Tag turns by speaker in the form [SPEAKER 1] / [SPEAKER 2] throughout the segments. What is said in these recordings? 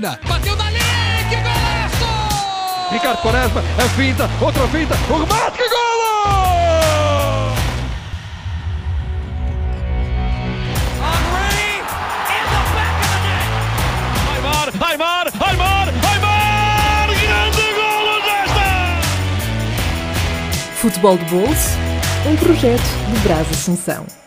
[SPEAKER 1] Argentina. Bateu dali, que golaço!
[SPEAKER 2] Ricardo Quaresma, a finta, outra finta, o remate, que
[SPEAKER 1] net.
[SPEAKER 2] Aymar, Aymar, Aymar, Aymar! Grande golo desta!
[SPEAKER 3] Futebol de Bolso, um projeto de Brás Assunção.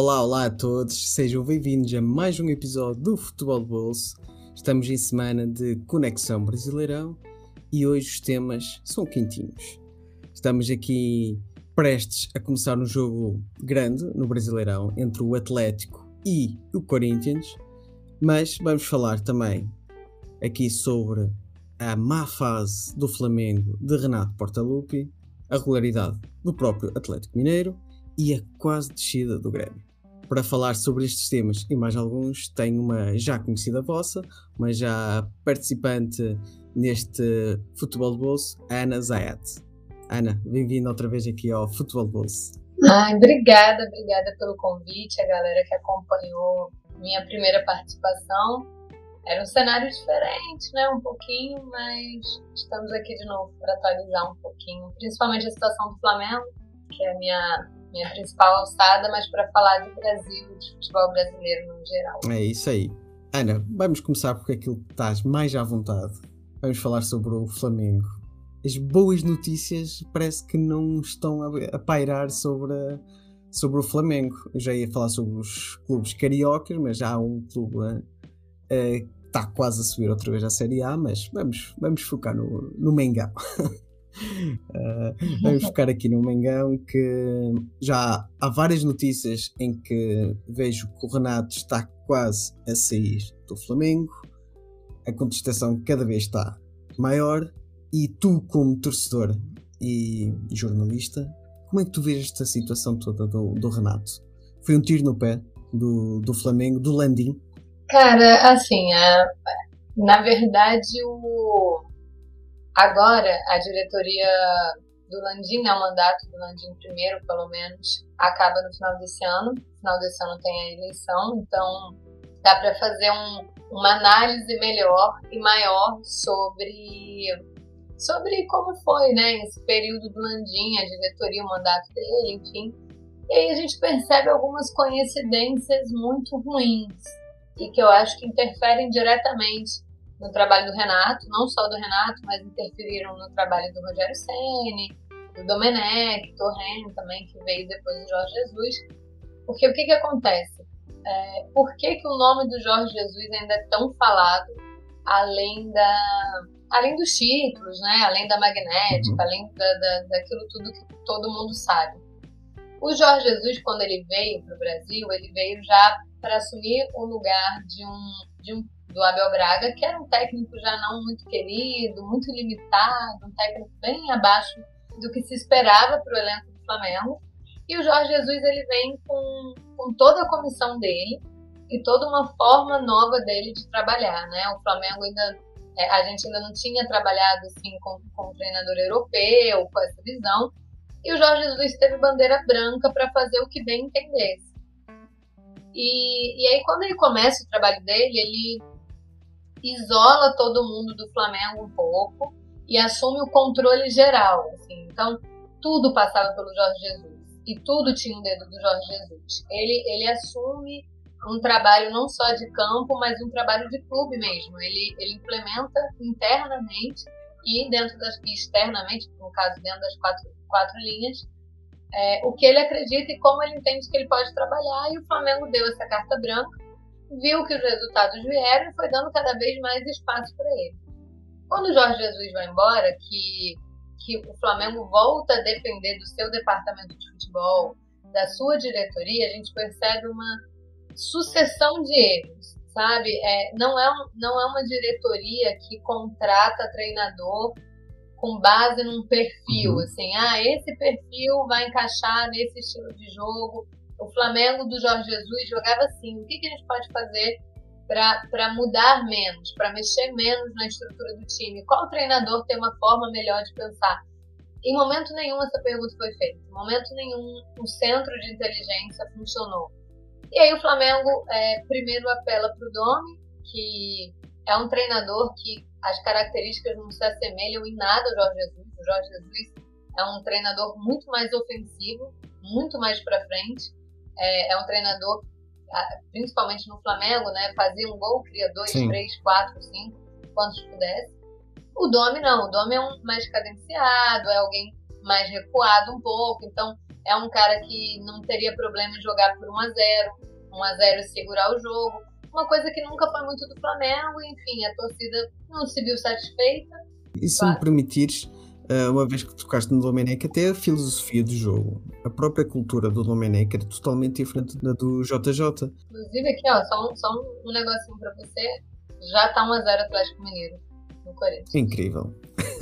[SPEAKER 4] Olá, olá a todos, sejam bem-vindos a mais um episódio do Futebol Bolso. Estamos em semana de Conexão Brasileirão e hoje os temas são quentinhos. Estamos aqui prestes a começar um jogo grande no Brasileirão entre o Atlético e o Corinthians, mas vamos falar também aqui sobre a má fase do Flamengo de Renato Portaluppi, a regularidade do próprio Atlético Mineiro e a quase descida do Grêmio. Para falar sobre estes temas e mais alguns, tenho uma já conhecida vossa, uma já participante neste Futebol de Bolso, Ana Zayat. Ana, bem-vinda outra vez aqui ao Futebol de Bolso.
[SPEAKER 5] Ai, obrigada, obrigada pelo convite, a galera que acompanhou minha primeira participação. Era um cenário diferente, né? Um pouquinho, mas estamos aqui de novo para atualizar um pouquinho, principalmente a situação do Flamengo, que é a minha minha principal alçada, mas para falar de Brasil, de futebol brasileiro no geral.
[SPEAKER 4] É isso aí. Ana, vamos começar por aquilo que estás mais à vontade. Vamos falar sobre o Flamengo. As boas notícias parece que não estão a, pairar sobre, a, sobre o Flamengo. Eu já ia falar sobre os clubes cariocas, mas já há um clube que está quase a subir outra vez à Série A, mas vamos, vamos focar no, no Mengão. Uh, vamos ficar aqui no Mengão que já há várias notícias em que vejo que o Renato está quase a sair do Flamengo, a contestação cada vez está maior e tu como torcedor e jornalista, como é que tu vês esta situação toda do, do Renato? Foi um tiro no pé do, do Flamengo, do Landim?
[SPEAKER 5] Cara, assim, é, na verdade o Agora, a diretoria do Landim, né, o mandato do Landim primeiro, pelo menos, acaba no final desse ano. No final desse ano tem a eleição, então dá para fazer um, uma análise melhor e maior sobre sobre como foi, né, esse período do Landim, a diretoria, o mandato dele, enfim. E aí a gente percebe algumas coincidências muito ruins e que eu acho que interferem diretamente no trabalho do Renato, não só do Renato, mas interferiram no trabalho do Rogério Ceni, do Domenech, Torrent também, que veio depois do Jorge Jesus. Porque o que, que acontece? É, por que, que o nome do Jorge Jesus ainda é tão falado, além da além dos títulos, né? além da magnética, uhum. além da, da, daquilo tudo que todo mundo sabe? O Jorge Jesus, quando ele veio para o Brasil, ele veio já para assumir o lugar de um, de um do Abel Braga, que era um técnico já não muito querido, muito limitado, um técnico bem abaixo do que se esperava para o elenco do Flamengo. E o Jorge Jesus ele vem com, com toda a comissão dele e toda uma forma nova dele de trabalhar, né? O Flamengo ainda é, a gente ainda não tinha trabalhado assim com, com um treinador europeu, com essa visão. E o Jorge Jesus teve bandeira branca para fazer o que bem entendesse. E, e aí, quando ele começa o trabalho dele, ele isola todo mundo do Flamengo um pouco e assume o controle geral. Assim. Então, tudo passava pelo Jorge Jesus e tudo tinha um dedo do Jorge Jesus. Ele, ele assume um trabalho não só de campo, mas um trabalho de clube mesmo. Ele, ele implementa internamente e dentro das externamente, no caso dentro das quatro, quatro linhas, é, o que ele acredita e como ele entende que ele pode trabalhar. E o Flamengo deu essa carta branca viu que os resultados vieram e foi dando cada vez mais espaço para ele. Quando o Jorge Jesus vai embora, que, que o Flamengo volta a depender do seu departamento de futebol, da sua diretoria, a gente percebe uma sucessão de erros, sabe? É, não, é um, não é uma diretoria que contrata treinador com base num perfil, uhum. assim, ah, esse perfil vai encaixar nesse estilo de jogo, o Flamengo do Jorge Jesus jogava assim. O que, que a gente pode fazer para mudar menos, para mexer menos na estrutura do time? Qual treinador tem uma forma melhor de pensar? Em momento nenhum essa pergunta foi feita. Em momento nenhum o centro de inteligência funcionou. E aí o Flamengo é, primeiro apela para o Domi, que é um treinador que as características não se assemelham em nada ao Jorge Jesus. O Jorge Jesus é um treinador muito mais ofensivo, muito mais para frente. É, é, um treinador, principalmente no Flamengo, né? Fazia um gol, cria dois, Sim. três, quatro, cinco, quantos pudesse. O Domi não, o Domi é um mais cadenciado, é alguém mais recuado um pouco, então é um cara que não teria problema em jogar por 1 a 0 1 a 0 e segurar o jogo. Uma coisa que nunca foi muito do Flamengo, enfim, a torcida não se viu satisfeita.
[SPEAKER 4] E se claro. me permitires, uma vez que tocaste no Domenech, até a filosofia do jogo, a própria cultura do Domenech era totalmente diferente da do JJ.
[SPEAKER 5] Inclusive aqui, ó, só um, só um negocinho pra você, já tá 1x0 Atlético Mineiro no Corinthians.
[SPEAKER 4] Incrível.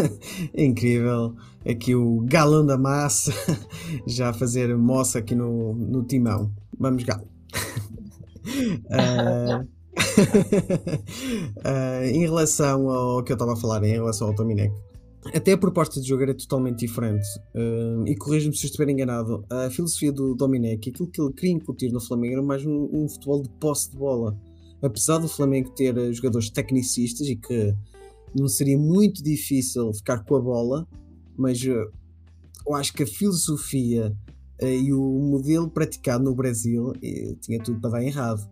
[SPEAKER 4] Incrível. Aqui o galão da massa já a fazer moça aqui no, no timão. Vamos, galo. uh, uh, em relação ao que eu estava a falar, em relação ao Dominec, até a proposta de jogo era totalmente diferente. Uh, e corrijo-me se estiver enganado. A filosofia do Dominec, aquilo que ele queria incutir no Flamengo era mais um, um futebol de posse de bola. Apesar do Flamengo ter jogadores tecnicistas e que não seria muito difícil ficar com a bola, mas uh, eu acho que a filosofia uh, e o modelo praticado no Brasil tinha tudo para dar errado.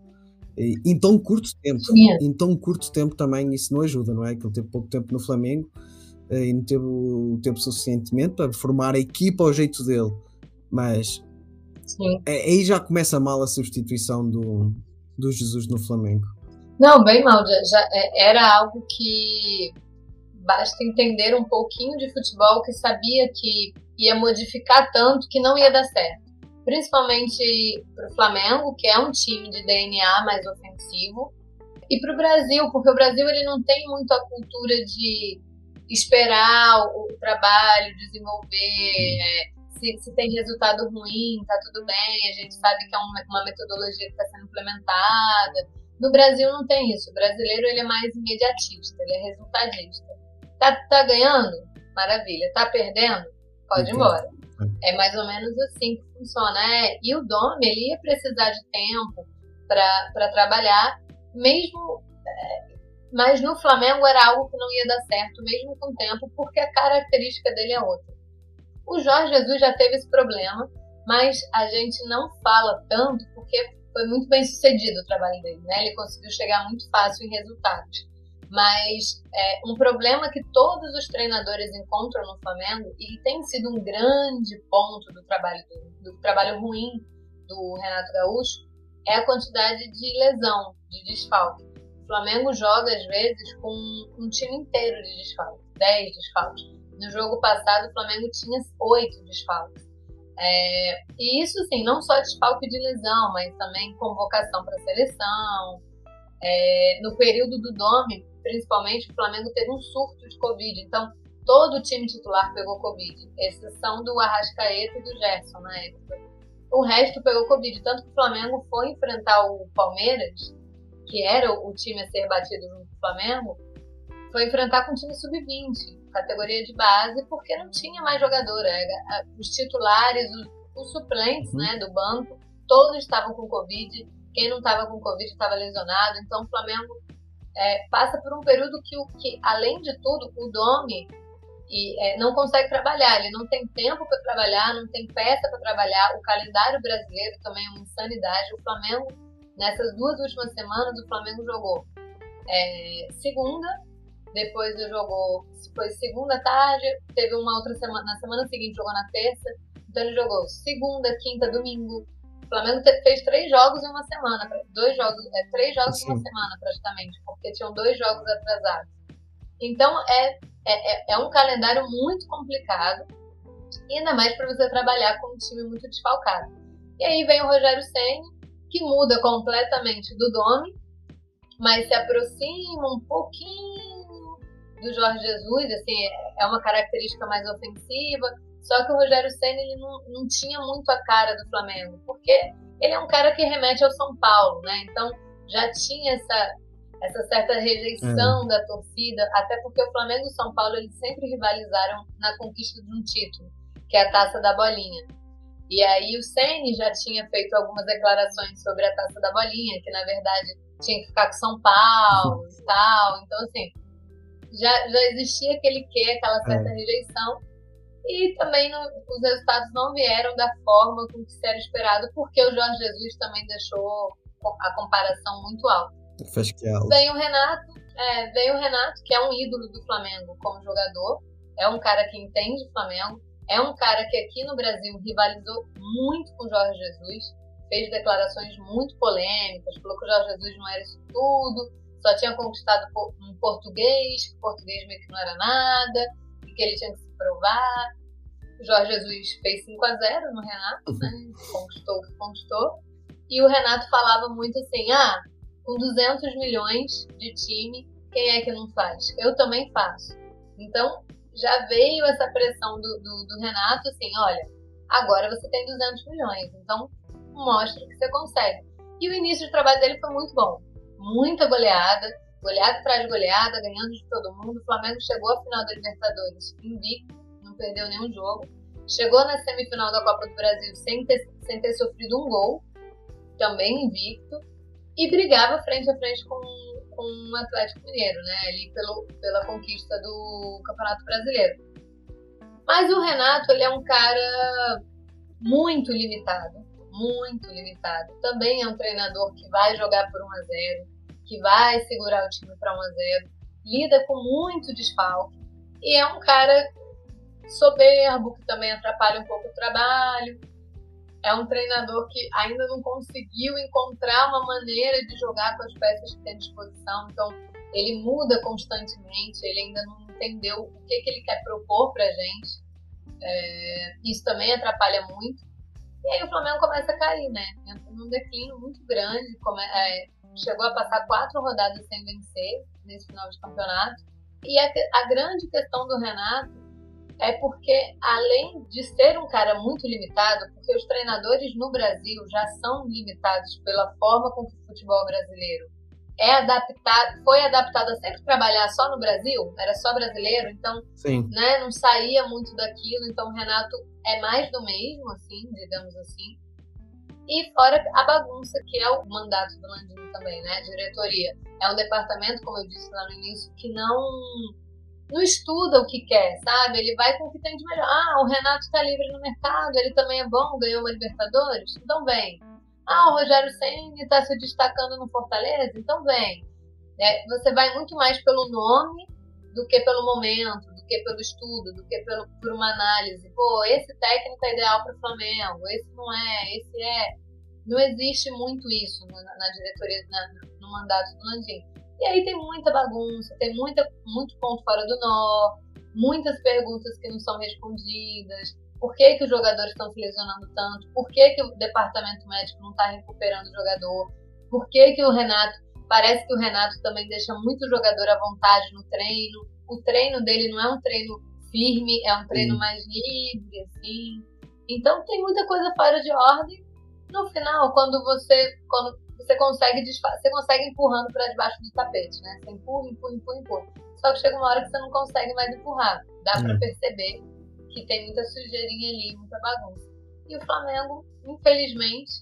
[SPEAKER 4] em tão curto tempo, em tão curto tempo também isso não ajuda, não é? Que ele teve pouco tempo no Flamengo e não teve o tempo suficientemente para formar a equipa ao jeito dele. Mas aí já começa mal a substituição do, do Jesus no Flamengo.
[SPEAKER 5] Não, bem mal. Já, é, era algo que basta entender um pouquinho de futebol que sabia que ia modificar tanto que não ia dar certo. Principalmente para o Flamengo, que é um time de DNA mais ofensivo, e para o Brasil, porque o Brasil ele não tem muito a cultura de esperar o, o trabalho, desenvolver. É, se, se, tem resultado ruim, tá tudo bem, a gente sabe que é uma, uma metodologia que está sendo implementada no Brasil não tem isso. O brasileiro ele é mais imediatista, ele é resultadista. Tá, tá ganhando? Maravilha. Tá perdendo? Pode ir embora. É mais ou menos assim que funciona. É, e o Dome, ele ia precisar de tempo para trabalhar, mesmo. Mas no Flamengo era algo que não ia dar certo, mesmo com tempo, porque a característica dele é outra. O Jorge Jesus já teve esse problema, mas a gente não fala tanto porque foi muito bem sucedido o trabalho dele, né? Ele conseguiu chegar muito fácil em resultados. Mas é, um problema que todos os treinadores encontram no Flamengo, e tem sido um grande ponto do trabalho, do, do trabalho ruim do Renato Gaúcho, é a quantidade de lesão, de desfalque. O Flamengo joga, às vezes, com um time inteiro de desfalque, 10 desfalques. No jogo passado, o Flamengo tinha 8 desfalques. É, e isso, sim, não só desfalque de lesão, mas também convocação para seleção. É, no período do Dome, principalmente, o Flamengo teve um surto de Covid. Então, todo o time titular pegou Covid, exceção do Arrascaeta e do Gerson na época. O resto pegou Covid, tanto que o Flamengo foi enfrentar o Palmeiras, que era o time a ser batido junto com o Flamengo, foi enfrentar com o time sub-20 categoria de base, porque não tinha mais jogador. É, os titulares, os, os suplentes uhum. né, do banco, todos estavam com Covid. Quem não estava com Covid estava lesionado. Então o Flamengo é, passa por um período que, que, além de tudo, o Domi e, é, não consegue trabalhar. Ele não tem tempo para trabalhar, não tem peça para trabalhar. O calendário brasileiro também é uma insanidade. O Flamengo, nessas duas últimas semanas, o Flamengo jogou é, segunda, depois jogou, foi segunda tarde, teve uma outra semana, na semana seguinte jogou na terça, então ele jogou segunda, quinta, domingo. O Flamengo fez três jogos em uma semana, dois jogos, é, três jogos Sim. em uma semana praticamente, porque tinham dois jogos atrasados. Então é, é, é, é um calendário muito complicado, e ainda mais para você trabalhar com um time muito desfalcado. E aí vem o Rogério Senna, que muda completamente do Domi, mas se aproxima um pouquinho do Jorge Jesus, assim, é uma característica mais ofensiva. Só que o Rogério Senna ele não, não tinha muito a cara do Flamengo, porque ele é um cara que remete ao São Paulo, né? Então já tinha essa, essa certa rejeição da torcida, até porque o Flamengo e o São Paulo eles sempre rivalizaram na conquista de um título, que é a Taça da Bolinha. E aí o Ceni já tinha feito algumas declarações sobre a Taça da Bolinha, que na verdade tinha que ficar com São Paulo e tal. Então assim, já, já existia aquele quê, aquela certa
[SPEAKER 4] É.
[SPEAKER 5] rejeição. E também não- os resultados não vieram da forma com que se era esperado, porque o Jorge Jesus também deixou a comparação muito alta.
[SPEAKER 4] Algo.
[SPEAKER 5] Vem o Renato, é, vem o Renato, que é um ídolo do Flamengo como jogador, é um cara que entende Flamengo, é um cara que aqui no Brasil rivalizou muito com o Jorge Jesus, fez declarações muito polêmicas, falou que o Jorge Jesus não era isso tudo, só tinha conquistado um português, que o português meio que não era nada, e que ele tinha que se provar. O Jorge Jesus fez 5 a 0 no Renato, né? Conquistou o que conquistou. E o Renato falava muito assim: ah, com 200 milhões de time, quem é que não faz? Eu também faço. Então, já veio essa pressão do, do, do Renato assim: olha, agora você tem 200 milhões, então mostra que você consegue. E o início de trabalho dele foi muito bom. Muita goleada, goleada atrás goleada, ganhando de todo mundo. O Flamengo chegou à final da Libertadores invicto, não perdeu nenhum jogo. Chegou na semifinal da Copa do Brasil sem ter, sem ter sofrido um gol, também invicto. E brigava frente a frente com, com o Atlético Mineiro, né? Ali pelo, pela conquista do Campeonato Brasileiro. Mas o Renato, ele é um cara muito limitado, muito limitado. Também é um treinador que vai jogar por 1 a 0, que vai segurar o time para 1 a 0, lida com muito desfalque e é um cara soberbo que também atrapalha um pouco o trabalho. É um treinador que ainda não conseguiu encontrar uma maneira de jogar com as peças que tem à disposição, então ele muda constantemente, ele ainda não entendeu o que, que ele quer propor pra gente. É, isso também atrapalha muito. E aí o Flamengo começa a cair, né? Entra num declínio muito grande. Come, é, chegou a passar quatro rodadas sem vencer nesse final de campeonato. E a, a grande questão do Renato é porque, além de ser um cara muito limitado, porque os treinadores no Brasil já são limitados pela forma com que o futebol brasileiro é adaptado, foi adaptado a sempre trabalhar só no Brasil, era só brasileiro, então
[SPEAKER 4] Sim.
[SPEAKER 5] né, não saía muito daquilo, então o Renato é mais do mesmo, assim, digamos assim. E fora a bagunça, que é o mandato do Landinho também, né? Diretoria. É um departamento, como eu disse lá no início, que não não estuda o que quer, sabe? Ele vai com o que tem de melhor. Ah, o Renato tá livre no mercado, ele também é bom, ganhou uma Libertadores, então vem. Ah, o Rogério Senna está se destacando no Fortaleza, então vem. É, você vai muito mais pelo nome do que pelo momento, do que pelo estudo, do que pelo, por uma análise. Pô, esse técnico é ideal para o Flamengo, esse não é, esse é. Não existe muito isso na, na diretoria, na, no mandato do Landim. E aí tem muita bagunça, tem muita, muito ponto fora do nó, muitas perguntas que não são respondidas. Por que, que os jogadores estão se lesionando tanto? Por que, que o departamento médico não está recuperando o jogador? Por que, que o Renato. Parece que o Renato também deixa muito jogador à vontade no treino. O treino dele não é um treino firme, é um treino
[SPEAKER 4] Sim.
[SPEAKER 5] mais livre, assim. Então tem muita coisa fora de ordem. No final, quando você, quando você consegue você consegue empurrando para debaixo do tapete, né? Você empurra, empurra, empurra, empurra. Só que chega uma hora que você não consegue mais empurrar. Dá para
[SPEAKER 4] É.
[SPEAKER 5] perceber que tem muita sujeirinha ali, muita bagunça. E o Flamengo, infelizmente,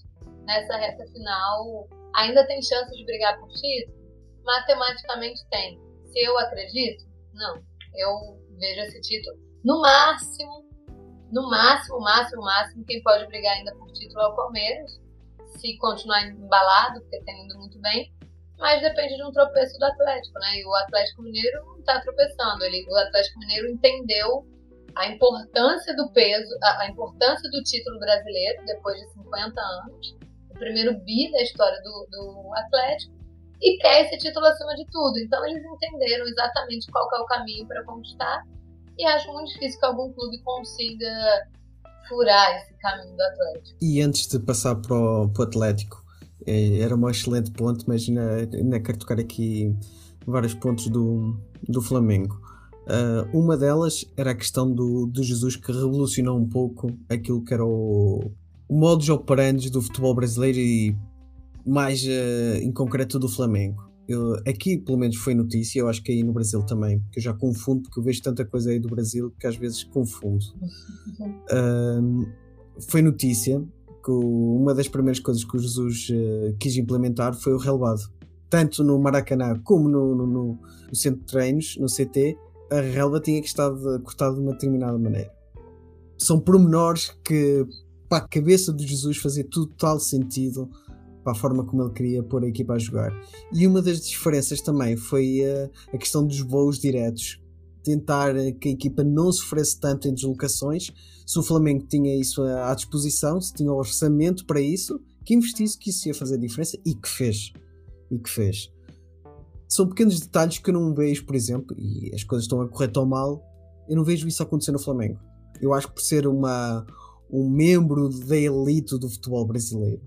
[SPEAKER 5] nessa reta final, ainda tem chance de brigar por título? Matematicamente tem. Se eu acredito? Não. Eu vejo esse título. No máximo, no máximo, máximo, máximo, quem pode brigar ainda por título é o Palmeiras. Se continuar embalado, porque tem indo muito bem. Mas depende de um tropeço do Atlético, né? E o Atlético Mineiro não tá tropeçando. Ele, o Atlético Mineiro entendeu a importância do peso, a, a importância do título brasileiro depois de 50 anos, o primeiro bi da história do, do Atlético, e quer esse título acima de tudo. Então eles entenderam exatamente qual é o caminho para conquistar e acho muito difícil que algum clube consiga furar esse caminho do Atlético.
[SPEAKER 4] E antes de passar para o, para o Atlético, eh, era um excelente ponto, mas ainda, ainda quero tocar aqui vários pontos do, do Flamengo. Ah, uma delas era a questão do, do Jesus que revolucionou um pouco aquilo que era o, o modus operandi do futebol brasileiro e mais eh, em concreto do Flamengo. Eu, aqui pelo menos foi notícia, eu acho que aí no Brasil também, porque eu já confundo, porque eu vejo tanta coisa aí do Brasil que às vezes confundo. Um, foi notícia que uma das primeiras coisas que o Jesus uh, quis implementar foi o relevado. Tanto no Maracanã como no, no, no, no centro de treinos, no CT, a relva tinha que estar cortada de uma determinada maneira. São pormenores que para a cabeça de Jesus fazia total sentido para a forma como ele queria pôr a equipa a jogar. E uma das diferenças também foi a, a questão dos voos diretos. Tentar que a equipa não sofresse tanto em deslocações. Se o Flamengo tinha isso à disposição, se tinha orçamento para isso, que investisse que isso ia fazer diferença e que fez. E que fez. São pequenos detalhes que eu não vejo, por exemplo, e as coisas estão a correr tão mal, eu não vejo isso acontecer no Flamengo. Eu acho que por ser uma, um membro da elite do futebol brasileiro,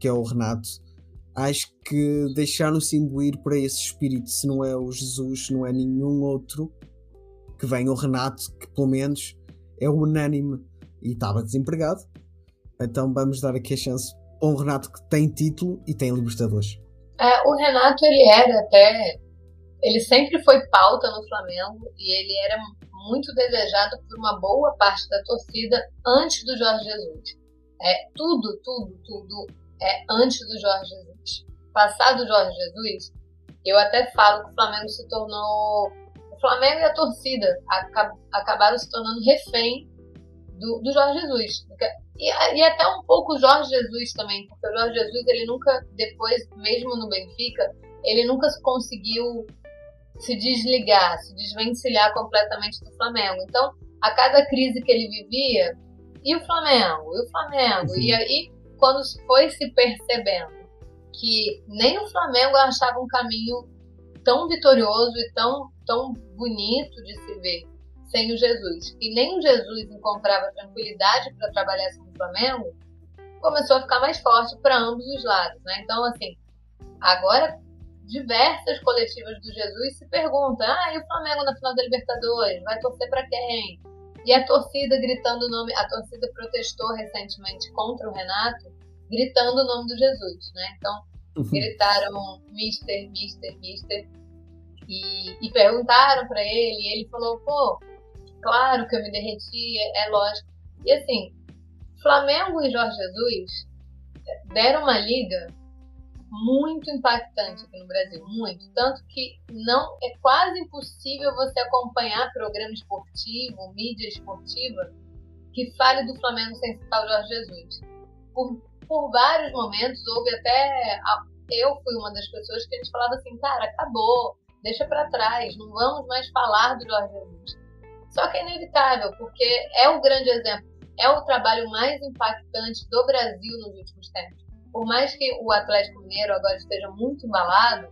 [SPEAKER 4] que é o Renato, acho que deixaram-se imbuir por esse espírito. Se não é o Jesus, não é nenhum outro que venha o Renato, que pelo menos é unânime e estava desempregado. Então vamos dar aqui a chance a um Renato que tem título e tem Libertadores.
[SPEAKER 5] É, o Renato, ele era até. Ele sempre foi pauta no Flamengo e ele era muito desejado por uma boa parte da torcida antes do Jorge Jesus. É, tudo, tudo, tudo é antes do Jorge Jesus. Passado o Jorge Jesus, eu até falo que o Flamengo se tornou. O Flamengo e a torcida acabaram se tornando refém do, do Jorge Jesus. E, e, até um pouco o Jorge Jesus também, porque o Jorge Jesus, ele nunca, depois, mesmo no Benfica, ele nunca conseguiu se desligar, se desvencilhar completamente do Flamengo. Então, a cada crise que ele vivia, e o Flamengo, e o Flamengo, Sim. e aí quando foi se percebendo que nem o Flamengo achava um caminho tão vitorioso e tão, tão bonito de se ver sem o Jesus, e nem o Jesus encontrava tranquilidade para trabalhar sem o Flamengo, começou a ficar mais forte para ambos os lados. Né? Então, assim, agora diversas coletivas do Jesus se perguntam: ah, e o Flamengo na final da Libertadores? Vai torcer para quem? E a torcida gritando o nome, a torcida protestou recentemente contra o Renato, gritando o nome do Jesus, né? Então, uhum. gritaram Mister, Mister, Mister e, e perguntaram para ele, e ele falou: pô, claro que eu me derreti, é, é lógico. E assim, Flamengo e Jorge Jesus deram uma liga muito impactante aqui no Brasil, muito. Tanto que não é quase impossível você acompanhar programa esportivo, mídia esportiva, que fale do Flamengo sem citar o Jorge Jesus. Por, por vários momentos, houve até. Eu fui uma das pessoas que a gente falava assim, cara, acabou, deixa para trás, não vamos mais falar do Jorge Jesus. Só que é inevitável, porque é o grande exemplo, é o trabalho mais impactante do Brasil nos últimos tempos por mais que o Atlético Mineiro agora esteja muito embalado,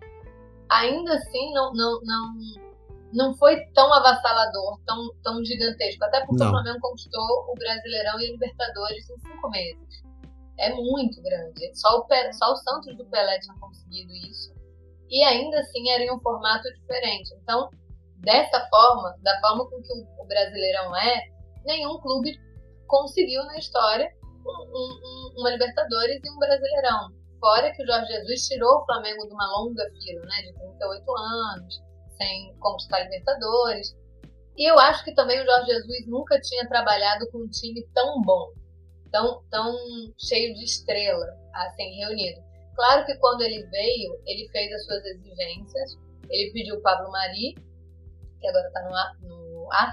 [SPEAKER 5] ainda assim não, não, não, não foi tão avassalador, tão, tão gigantesco. Até porque não. o Flamengo conquistou o Brasileirão e a Libertadores em cinco meses. É muito grande. Só o, só o Santos do Pelé tinha conseguido isso. E ainda assim era em um formato diferente. Então, dessa forma, da forma com que o Brasileirão é, nenhum clube conseguiu na história um, uma Libertadores e um Brasileirão. Fora que o Jorge Jesus tirou o Flamengo de uma longa fila, né, de 38 anos, sem conquistar Libertadores. E eu acho que também o Jorge Jesus nunca tinha trabalhado com um time tão bom, tão, tão cheio de estrela, assim, reunido. Claro que quando ele veio, ele fez as suas exigências, ele pediu o Pablo Mari, que agora está no, no ar,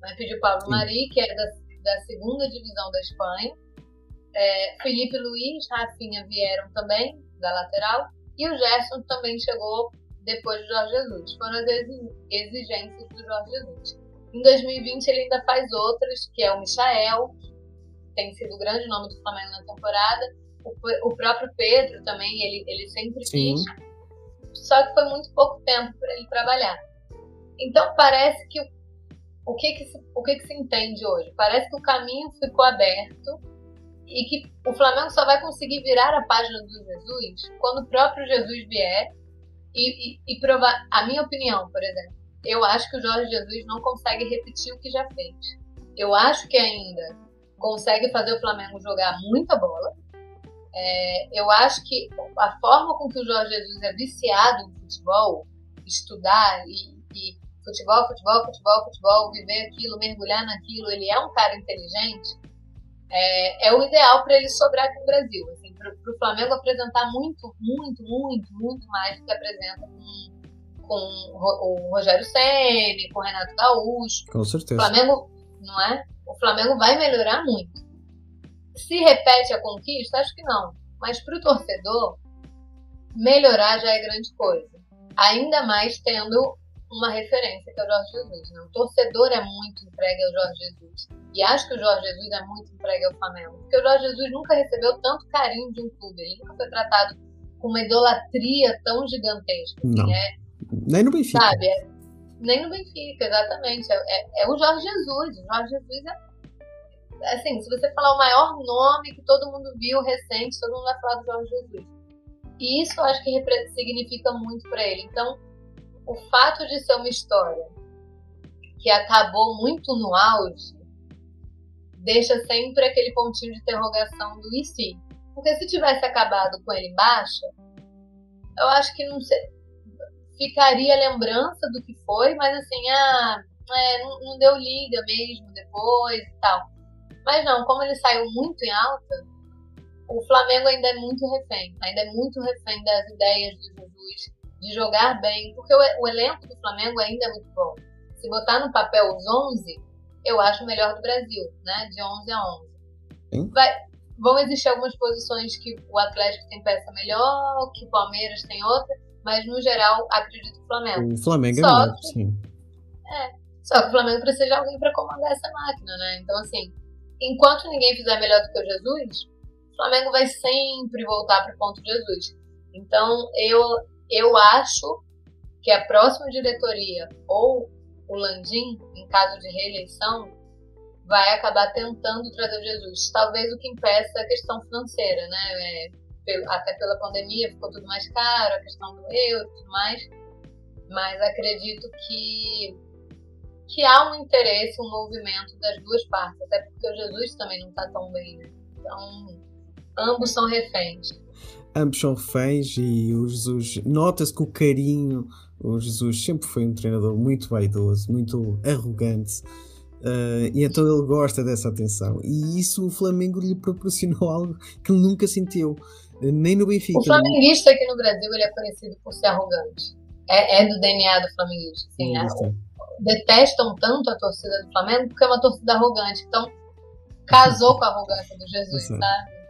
[SPEAKER 5] mas pediu o Pablo Sim. Mari, que é da, da segunda divisão da Espanha, é, Felipe Luiz, Rafinha vieram também da lateral e o Gerson também chegou depois do Jorge Jesus. Foram as exigências do Jorge Jesus. Em 2020 ele ainda faz outras, que é o Michael, tem sido o grande nome do Flamengo na temporada. O, o próprio Pedro também, ele, ele sempre Sim. quis. Só que foi muito pouco tempo para ele trabalhar. Então parece que o que que, se, o que que se entende hoje? Parece que o caminho ficou aberto e que o Flamengo só vai conseguir virar a página do Jesus quando o próprio Jesus vier e, e, e provar. A minha opinião, por exemplo, eu acho que o Jorge Jesus não consegue repetir o que já fez. Eu acho que ainda consegue fazer o Flamengo jogar muita bola. É, eu acho que a forma com que o Jorge Jesus é viciado em futebol, estudar e, e futebol, futebol, futebol, futebol, viver aquilo, mergulhar naquilo, ele é um cara inteligente, é, é o ideal para ele sobrar aqui no Brasil. Assim, para o Flamengo apresentar muito, muito, muito, muito mais do que apresenta com, com o Rogério Ceni, com o Renato Gaúcho.
[SPEAKER 4] Com certeza.
[SPEAKER 5] O Flamengo, não é? O Flamengo vai melhorar muito. Se repete a conquista, acho que não. Mas para o torcedor, melhorar já é grande coisa. Ainda mais tendo uma referência que é o Jorge Jesus. Né? O torcedor é muito entregue ao Jorge Jesus. E acho que o Jorge Jesus é muito entregue ao Flamengo. Porque o Jorge Jesus nunca recebeu tanto carinho de um clube. Ele nunca foi tratado com uma idolatria tão gigantesca.
[SPEAKER 4] Não.
[SPEAKER 5] Assim, é,
[SPEAKER 4] Nem no Benfica.
[SPEAKER 5] sabe? É, nem no Benfica, exatamente. É, é, é o Jorge Jesus. O Jorge Jesus é. Assim, se você falar o maior nome que todo mundo viu recente, todo mundo vai falar do Jorge Jesus. E isso eu acho que significa muito para ele. Então, o fato de ser uma história que acabou muito no auge deixa sempre aquele pontinho de interrogação do e se. Porque se tivesse acabado com ele em baixa, eu acho que não sei, ficaria lembrança do que foi, mas assim, ah, é, não, não deu liga mesmo depois e tal. Mas não, como ele saiu muito em alta, o Flamengo ainda é muito refém, ainda é muito refém das ideias do Jesus, de jogar bem, porque o, elenco do Flamengo ainda é muito bom. Se botar no papel os 11, eu acho o melhor do Brasil, né? De 11 a 11.
[SPEAKER 4] Sim.
[SPEAKER 5] Vai, vão existir algumas posições que o Atlético tem peça melhor, que o Palmeiras tem outra, mas no geral acredito que o Flamengo.
[SPEAKER 4] O Flamengo é melhor,
[SPEAKER 5] que-
[SPEAKER 4] sim.
[SPEAKER 5] Só que o Flamengo precisa de alguém para comandar essa máquina, né? Então, assim, enquanto ninguém fizer melhor do que o Jesus, o Flamengo vai sempre voltar para o ponto de Jesus. Então, eu, eu acho que a próxima diretoria ou o Landim, em caso de reeleição, vai acabar tentando trazer o Jesus. Talvez o que impeça é a questão financeira, né? É, até pela pandemia ficou tudo mais caro, a questão do euro e tudo mais. Mas acredito que que há um interesse, um movimento das duas partes, até porque o Jesus também não está tão bem, né? Então, ambos são reféns.
[SPEAKER 4] Ambos são reféns e o Jesus, nota-se que o carinho, o Jesus sempre foi um treinador muito vaidoso, muito arrogante. eh, e então ele gosta dessa atenção. E isso o Flamengo lhe proporcionou algo que ele nunca sentiu. Nem no Benfica.
[SPEAKER 5] O flamenguista aqui no Brasil ele é conhecido por ser arrogante. É, é do DNA do flamenguista. Assim, né?
[SPEAKER 4] Isso.
[SPEAKER 5] Detestam tanto a torcida do Flamengo porque é uma torcida arrogante. Então, casou com a arrogância do Jesus, sabe?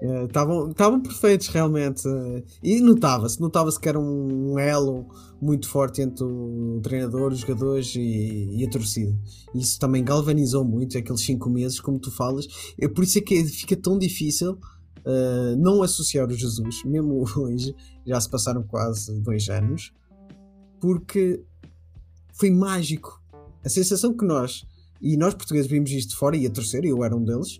[SPEAKER 4] Estavam estavam perfeitos realmente eh, e notava-se, notava-se que era um elo muito forte entre o treinador, os jogadores e, e a torcida. Isso também galvanizou muito aqueles cinco meses, como tu falas. É por isso é que fica tão difícil eh, não associar o Jesus, mesmo hoje, já se passaram quase dois anos, porque foi mágico. A sensação que nós, e nós portugueses vimos isto de fora, e a torcer, e eu era um deles.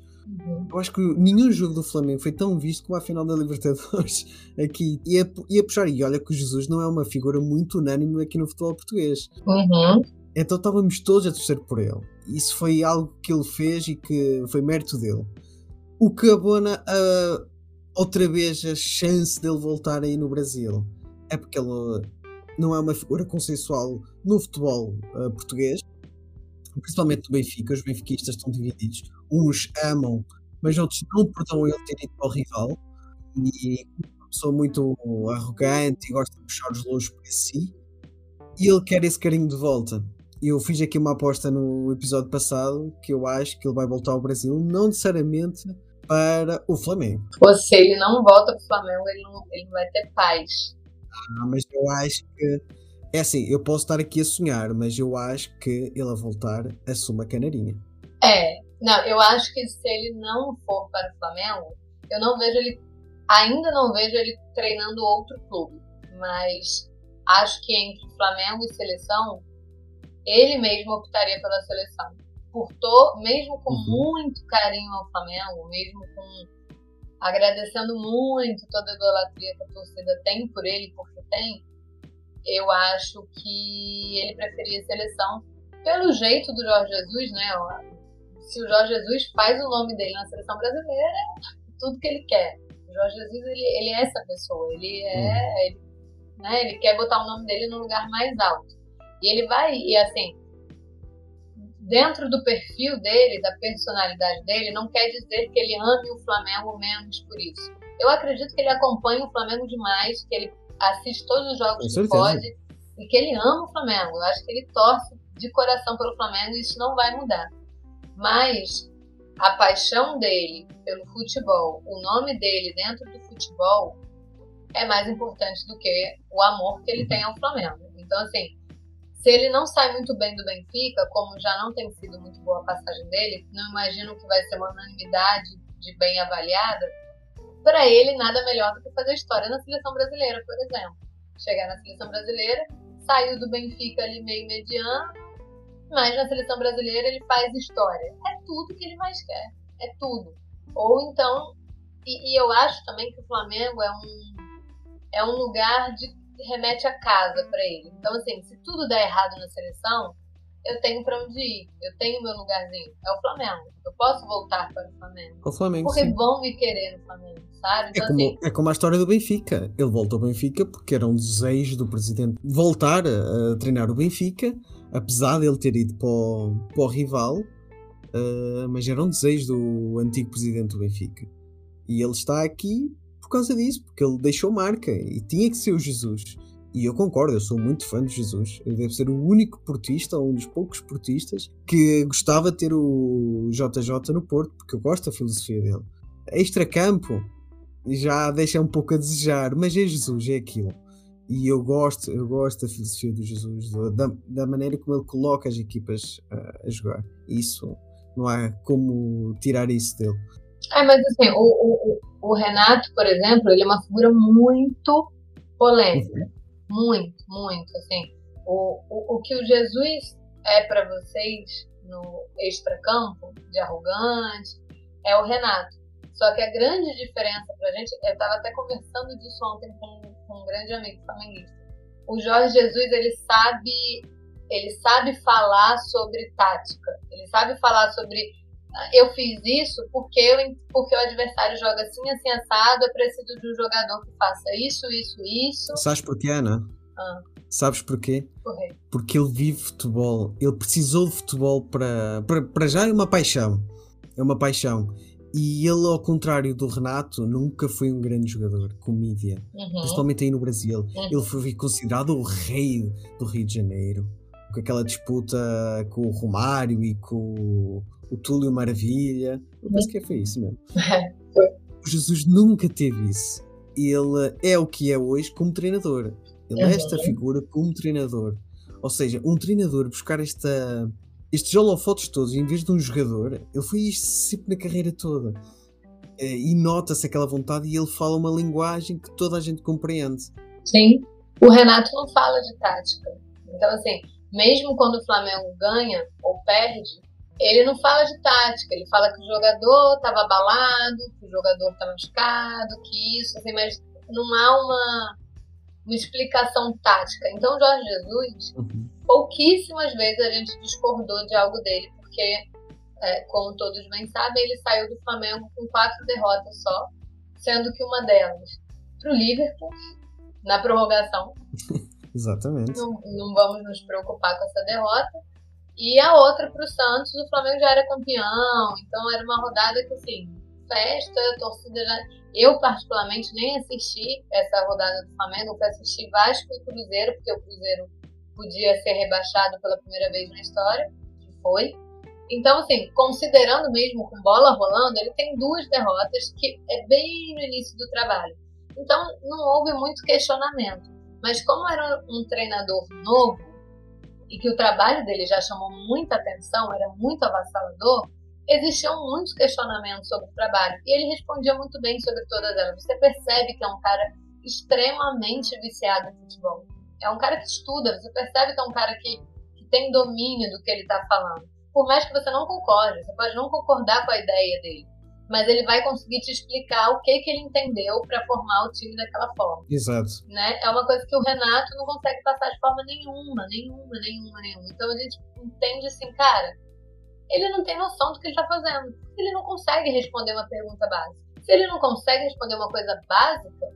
[SPEAKER 4] Eu acho que nenhum jogo do Flamengo foi tão visto como a final da Libertadores aqui. E a, e a puxar, e olha que o Jesus não é uma figura muito unânime aqui no futebol português.
[SPEAKER 5] Uhum.
[SPEAKER 4] Então estávamos todos a torcer por ele. Isso foi algo que ele fez e que foi mérito dele. O que abona a, outra vez a chance dele voltar aí no Brasil é porque ele não é uma figura consensual no futebol eh, português, principalmente no Benfica. Os benfiquistas estão divididos. Uns amam, mas outros não perdoam ele ter ido ao rival. E uma pessoa muito arrogante e gosta de puxar os louros para si. E ele quer esse carinho de volta. Eu fiz aqui uma aposta no episódio passado que eu acho que ele vai voltar ao Brasil, não necessariamente para o Flamengo.
[SPEAKER 5] Ou se ele não volta pro Flamengo, ele não, ele não vai ter paz.
[SPEAKER 4] Ah, mas eu acho que. É assim, eu posso estar aqui a sonhar, mas eu acho que ele a voltar assume a canarinha.
[SPEAKER 5] É, não, eu acho que se ele não for para o Flamengo, eu não vejo ele, ainda não vejo ele treinando outro clube, mas acho que entre Flamengo e seleção, ele mesmo optaria pela seleção. Por to, mesmo com
[SPEAKER 4] Uhum.
[SPEAKER 5] muito carinho ao Flamengo, mesmo com agradecendo muito toda a idolatria que a torcida tem por ele, porque tem, eu acho que ele preferia a seleção pelo jeito do Jorge Jesus, né? Se o Jorge Jesus faz o nome dele na seleção brasileira, é tudo que ele quer. O Jorge Jesus, ele, ele é essa pessoa. Ele é. Ele, né, ele quer botar o nome dele no lugar mais alto. E ele vai, e assim, dentro do perfil dele, da personalidade dele, não quer dizer que ele ame o Flamengo menos por isso. Eu acredito que ele acompanha o Flamengo demais, que ele assiste todos os jogos que pode e que ele ama o Flamengo. Eu acho que ele torce de coração pelo Flamengo e isso não vai mudar. Mas a paixão dele pelo futebol, o nome dele dentro do futebol é mais importante do que o amor que ele tem ao Flamengo. Então, assim, se ele não sai muito bem do Benfica, como já não tem sido muito boa a passagem dele, não imagino que vai ser uma unanimidade de bem avaliada. Para ele, nada melhor do que fazer história na seleção brasileira, por exemplo. Chegar na seleção brasileira, saiu do Benfica ali meio mediano, mas na seleção brasileira ele faz história. É tudo que ele mais quer. É tudo. Ou então, e, e eu acho também que o Flamengo é um, é um lugar de remete a casa para ele. Então, assim, se tudo der errado na seleção, eu tenho para onde ir. Eu tenho meu lugarzinho. É o Flamengo. Eu posso voltar para o Flamengo.
[SPEAKER 4] O Flamengo.
[SPEAKER 5] Porque
[SPEAKER 4] sim.
[SPEAKER 5] vão me querer no Flamengo, sabe?
[SPEAKER 4] Então, é, como, assim, é como a história do Benfica. Ele voltou ao Benfica porque era um desejo do presidente voltar a, a treinar o Benfica, apesar de ele ter ido para o, para o rival, uh, mas era um desejo do antigo presidente do Benfica. E ele está aqui por causa disso, porque ele deixou marca e tinha que ser o Jesus. E eu concordo, eu sou muito fã de Jesus. Ele deve ser o único portista, ou um dos poucos portistas, que gostava de ter o JJ no Porto, porque eu gosto da filosofia dele. Extra-campo já deixa um pouco a desejar, mas é Jesus, é aquilo. E eu gosto, eu gosto da filosofia do Jesus, da, da maneira como ele coloca as equipas a, a jogar. Isso não há como tirar isso dele.
[SPEAKER 5] É, mas assim, o, o, o Renato, por exemplo, ele é uma figura muito polêmica. Uhum. Muito, muito. Assim, o, o, o que o Jesus é para vocês no extracampo, de arrogante, é o Renato. Só que a grande diferença pra gente, eu estava até conversando disso ontem com, com um grande amigo flamenguista. O Jorge Jesus, ele sabe, ele sabe falar sobre tática. Ele sabe falar sobre eu fiz isso porque, eu, porque o adversário joga assim, assim, assado, eu preciso de um jogador que faça isso, isso, isso.
[SPEAKER 4] Sabes porquê, Ana?
[SPEAKER 5] Ah.
[SPEAKER 4] Sabes porquê?
[SPEAKER 5] Por quê?
[SPEAKER 4] Porque ele vive futebol. Ele precisou de futebol para, para. Para já é uma paixão. É uma paixão. E ele, ao contrário do Renato, nunca foi um grande jogador com mídia.
[SPEAKER 5] Uhum.
[SPEAKER 4] Principalmente aí no Brasil.
[SPEAKER 5] Uhum.
[SPEAKER 4] Ele foi considerado o rei do Rio de Janeiro. Com aquela disputa com o Romário e com o Túlio Maravilha. Eu penso que foi isso mesmo. Jesus nunca teve isso. Ele é o que é hoje como treinador. Ele é esta
[SPEAKER 5] Uhum.
[SPEAKER 4] figura como treinador. Ou seja, um treinador buscar esta, estes holofotes todos em vez de um jogador, ele foi isto sempre na carreira toda. Eh, E nota-se aquela vontade e ele fala uma linguagem que toda a gente compreende.
[SPEAKER 5] Sim. O Renato não fala de tática. Então, assim, mesmo quando o Flamengo ganha ou perde, ele não fala de tática. Ele fala que o jogador estava abalado, que o jogador está machucado, que isso, assim, mas não há uma, uma explicação tática. Então, o Jorge Jesus, pouquíssimas vezes a gente discordou de algo dele, porque, é, como todos bem sabem, ele saiu do Flamengo com quatro derrotas só, sendo que uma delas para o Liverpool, na prorrogação.
[SPEAKER 4] Exatamente.
[SPEAKER 5] Não, não vamos nos preocupar com essa derrota. E a outra para o Santos, o Flamengo já era campeão, então era uma rodada que, assim, festa, torcida já. Eu, particularmente, nem assisti essa rodada do Flamengo, eu fui assistir Vasco e Cruzeiro, porque o Cruzeiro podia ser rebaixado pela primeira vez na história, que foi. Então, assim, considerando mesmo com bola rolando, ele tem duas derrotas, que é bem no início do trabalho. Então, não houve muito questionamento. Mas como era um treinador novo, e que o trabalho dele já chamou muita atenção, era muito avassalador, existiam muitos questionamentos sobre o trabalho. E ele respondia muito bem sobre todas elas. Você percebe que é um cara extremamente viciado em futebol. É um cara que estuda, você percebe que é um cara que, que tem domínio do que ele está falando. Por mais que você não concorde, você pode não concordar com a ideia dele, mas ele vai conseguir te explicar o que, que ele entendeu para formar o time daquela forma
[SPEAKER 4] Exato.
[SPEAKER 5] né? É uma coisa que o Renato não consegue passar de forma nenhuma, nenhuma, nenhuma, nenhuma. Então a gente entende assim, cara, ele não tem noção do que ele tá fazendo. Ele não consegue responder uma pergunta básica. Se ele não consegue responder uma coisa básica,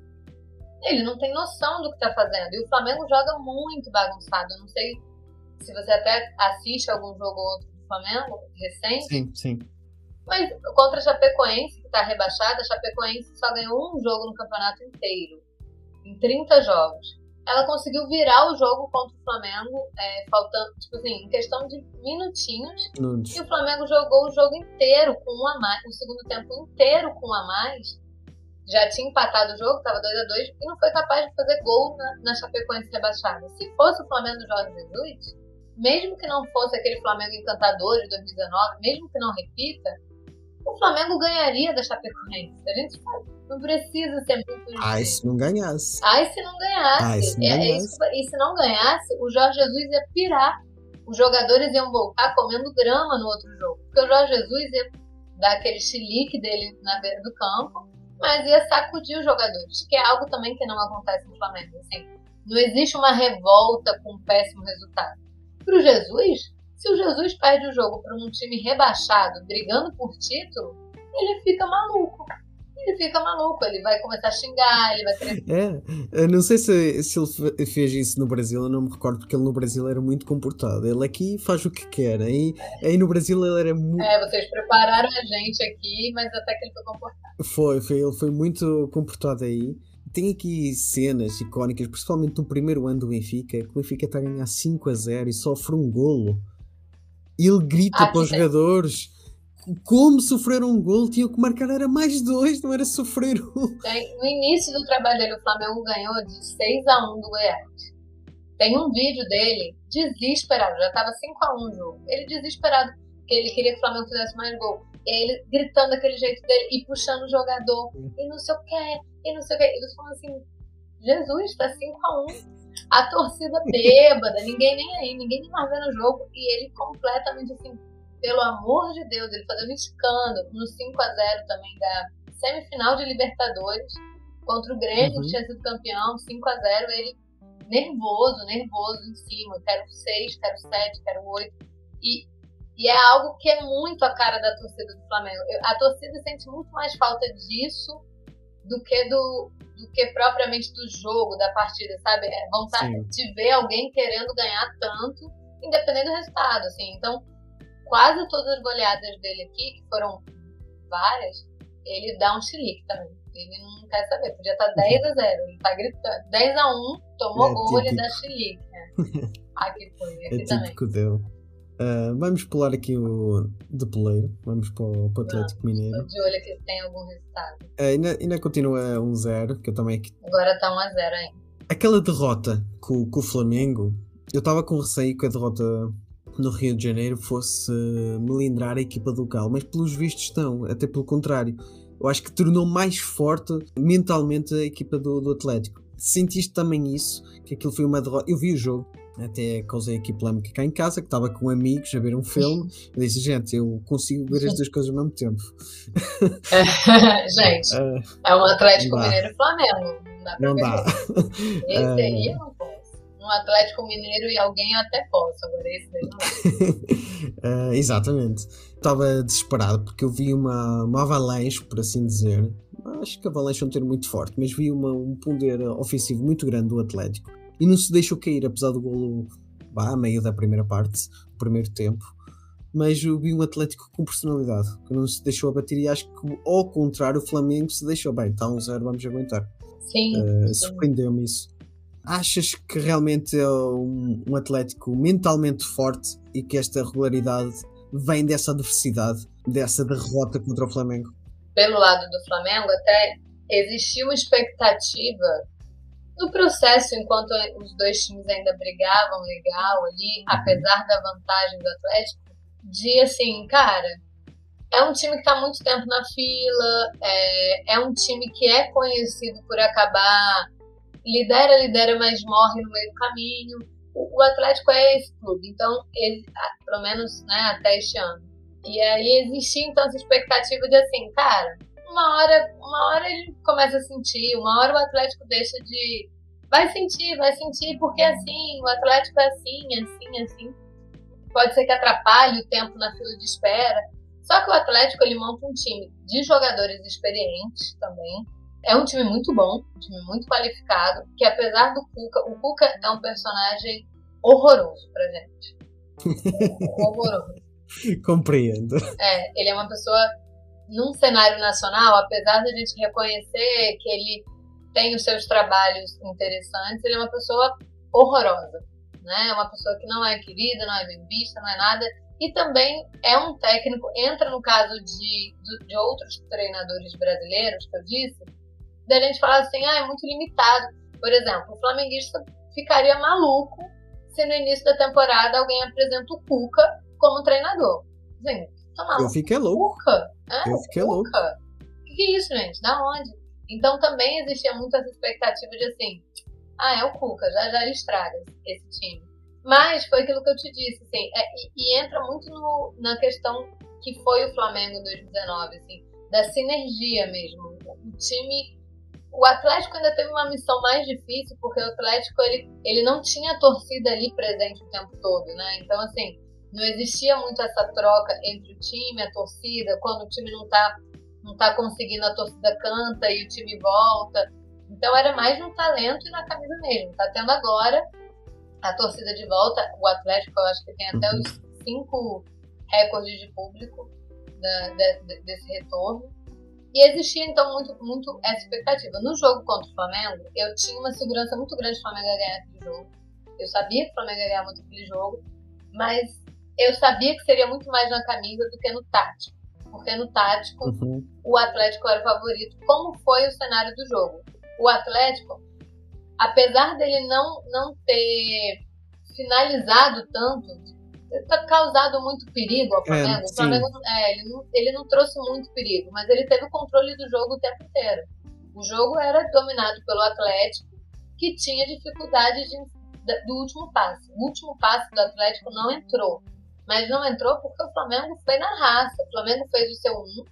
[SPEAKER 5] ele não tem noção do que está fazendo. E o Flamengo joga muito bagunçado. Eu não sei se você até assiste algum jogo ou outro do Flamengo recente.
[SPEAKER 4] Sim, sim.
[SPEAKER 5] Mas contra a Chapecoense, que está rebaixada, a Chapecoense só ganhou um jogo no campeonato inteiro, em 30 jogos. Ela conseguiu virar o jogo contra o Flamengo, é, faltando, tipo assim, em questão de minutinhos.
[SPEAKER 4] Nunes.
[SPEAKER 5] E o Flamengo jogou o jogo inteiro com um a mais, o segundo tempo inteiro com um a mais. Já tinha empatado o jogo, estava 2 a 2 e não foi capaz de fazer gol na, na Chapecoense rebaixada. Se fosse o Flamengo do Jorge Jesus, mesmo que não fosse aquele Flamengo encantador de 2019, mesmo que não repita, o Flamengo ganharia da Chapecoense. A gente sabe, não precisa ser muito
[SPEAKER 4] Ai, se não ganhasse.
[SPEAKER 5] Ai, se não ganhasse.
[SPEAKER 4] Ai, se não
[SPEAKER 5] É- é
[SPEAKER 4] ganhasse.
[SPEAKER 5] isso e se não ganhasse, o Jorge Jesus ia pirar. Os jogadores iam voltar comendo grama no outro jogo. Porque o Jorge Jesus ia dar aquele chilique dele na beira do campo, mas ia sacudir os jogadores, que é algo também que não acontece no Flamengo. Assim, não existe uma revolta com um péssimo resultado. Para o Jesus, se o Jesus perde o jogo para um time rebaixado, brigando por título, ele fica maluco. Ele fica maluco, ele vai começar a xingar, ele vai querer
[SPEAKER 4] É, eu não sei se, se ele fe- fez isso no Brasil, eu não me recordo, porque ele no Brasil era muito comportado. Ele aqui faz o que quer, aí, aí no Brasil ele era muito.
[SPEAKER 5] É, vocês prepararam a gente aqui, mas até que ele foi comportado.
[SPEAKER 4] Foi, foi, ele foi muito comportado aí. Tem aqui cenas icónicas, principalmente no primeiro ano do Benfica, que o Benfica está a ganhar 5 a 0 e sofre um golo. E ele grita
[SPEAKER 5] Ah,
[SPEAKER 4] para os jogadores como sofreram um golo, tinham que marcar era mais dois, não era sofrer um.
[SPEAKER 5] Tem- No início do trabalho dele, o Flamengo ganhou de 6 a 1 do Goiás. Tem um vídeo dele desesperado, já tava 5 a 1 o jogo. Ele desesperado, porque ele queria que o Flamengo fizesse mais gol. E aí ele gritando daquele jeito dele e puxando o jogador, e não sei o que, e não sei o que. E você falando assim: Jesus, tá 5 a 1 A torcida bêbada, ninguém nem aí, ninguém nem mais vendo o jogo. E ele completamente assim, pelo amor de Deus, ele fazendo um escândalo no 5 a 0 também da semifinal de Libertadores contra o Grêmio,
[SPEAKER 4] Uhum.
[SPEAKER 5] que tinha sido campeão, 5 a 0 ele nervoso, nervoso em cima, quero 6, quero 7, quero 8. E, e é algo que é muito a cara da torcida do Flamengo. Eu- A torcida sente muito mais falta disso do que do, do que propriamente do jogo, da partida, sabe? É vontade
[SPEAKER 4] Sim.
[SPEAKER 5] de ver alguém querendo ganhar tanto, independente do resultado, assim. Então, quase todas as goleadas dele aqui, que foram várias, ele dá um chilique também. Ele não quer saber, podia estar 10 a 0. Ele tá gritando. 10 a 1, tomou
[SPEAKER 4] É
[SPEAKER 5] gol, ele
[SPEAKER 4] típico.
[SPEAKER 5] dá chilique. Né? Aqui foi, aqui
[SPEAKER 4] É
[SPEAKER 5] também.
[SPEAKER 4] típico dele. Ah, vamos pular aqui o de poleiro, vamos para o, para o Atlético Mineiro.
[SPEAKER 5] Tô de olho aqui se tem algum resultado.
[SPEAKER 4] Ah, ainda, ainda continua 1-0, que eu também aqui
[SPEAKER 5] Agora tá 1 a 0 ainda.
[SPEAKER 4] Aquela derrota com, com o Flamengo, eu estava com receio que a derrota no Rio de Janeiro fosse melindrar a equipa do local, mas pelos vistos estão, até pelo contrário. Eu acho que tornou mais forte mentalmente a equipa do, do Atlético. Sentiste também isso? Que aquilo foi uma derrota? Eu vi o jogo, até causei aqui polémica cá em casa, que estava com amigos a ver um filme. Eu disse, gente, eu consigo ver as duas coisas ao mesmo tempo.
[SPEAKER 5] Gente,
[SPEAKER 4] Ah,
[SPEAKER 5] é um Atlético. Mineiro e Flamengo. Não dá
[SPEAKER 4] não
[SPEAKER 5] ver.
[SPEAKER 4] dá.
[SPEAKER 5] Esse
[SPEAKER 4] Ah.
[SPEAKER 5] aí eu não posso. Um Atlético Mineiro e alguém até posso. Agora esse daí não dá.
[SPEAKER 4] Ah, exatamente. Estava desesperado porque eu vi uma, uma avalanche, por assim dizer. Acho que a avalanche é um termo muito forte, mas vi uma, um poder ofensivo muito grande do Atlético e não se deixou cair, apesar do golo a meio da primeira parte, do primeiro tempo. Mas eu vi um Atlético com personalidade, que não se deixou abater e acho que, ao contrário, o Flamengo se deixou bem. Está um zero, vamos aguentar.
[SPEAKER 5] Sim.
[SPEAKER 4] Uh, Surpreendeu-me isso. Achas que realmente é um, um Atlético mentalmente forte e que esta regularidade vem dessa adversidade, dessa derrota contra o Flamengo?
[SPEAKER 5] pelo lado do Flamengo, até existia uma expectativa no processo, enquanto os dois times ainda brigavam legal ali, apesar da vantagem do Atlético, de assim, cara, é um time que está muito tempo na fila, é, é um time que é conhecido por acabar lidera, lidera, mas morre no meio do caminho. O, o Atlético é esse clube, então, ele, pelo menos né, até este ano. E aí existia então essa expectativa de assim, cara, uma hora, uma hora ele começa a sentir, uma hora o Atlético deixa de. Vai sentir, vai sentir, porque assim, o Atlético é assim, assim, assim. Pode ser que atrapalhe o tempo na fila de espera. Só que o Atlético ele monta um time de jogadores experientes também. É um time muito bom, um time muito qualificado, que apesar do Cuca, o Cuca é um personagem horroroso pra gente. horroroso.
[SPEAKER 4] Compreendo.
[SPEAKER 5] É, ele é uma pessoa num cenário nacional, apesar da gente reconhecer que ele tem os seus trabalhos interessantes, ele é uma pessoa horrorosa, né? É uma pessoa que não é querida, não é bem vista, não é nada. E também é um técnico, entra no caso de, de outros treinadores brasileiros, que eu disse, da gente falar assim, ah, é muito limitado. Por exemplo, o flamenguista ficaria maluco se no início da temporada alguém apresenta o Cuca como treinador. Gente, tá.
[SPEAKER 4] Eu fiquei louco.
[SPEAKER 5] Cuca? É,
[SPEAKER 4] Eu fiquei louco.
[SPEAKER 5] Cuca? O que, que é isso, gente? Da onde? Então também existia muito essa expectativa de assim, ah, é o Cuca, já já ele estraga esse time. Mas foi aquilo que eu te disse, assim, é, e, e, entra muito no, na questão que foi o Flamengo em 2019, assim, da sinergia mesmo. O time, o Atlético ainda teve uma missão mais difícil, porque o Atlético ele, ele não tinha a torcida ali presente o tempo todo, né? Então, assim, não existia muito essa troca entre o time, a torcida, quando o time não tá, não tá conseguindo, a torcida canta e o time volta. Então era mais no talento e na camisa mesmo. Tá tendo agora a torcida de volta. O Atlético, eu acho que tem até os cinco recordes de público da, de, desse retorno. E existia então muito, muito essa expectativa. No jogo contra o Flamengo, eu tinha uma segurança muito grande que o Flamengo ia ganhar aquele jogo. Eu sabia que o Flamengo ia ganhar muito aquele jogo, mas eu sabia que seria muito mais na camisa do que no tático. Porque no tático,
[SPEAKER 4] Uhum.
[SPEAKER 5] o Atlético era o favorito, como foi o cenário do jogo. O Atlético, apesar dele não, não ter finalizado tanto, ter causado muito perigo ao Flamengo.
[SPEAKER 4] É,
[SPEAKER 5] o Flamengo é, ele, não, ele não trouxe muito perigo, mas ele teve o controle do jogo o tempo inteiro. O jogo era dominado pelo Atlético, que tinha dificuldade de, do último passe. O último passe do Atlético não entrou. Mas não entrou porque o Flamengo foi na raça. O Flamengo fez o seu 1.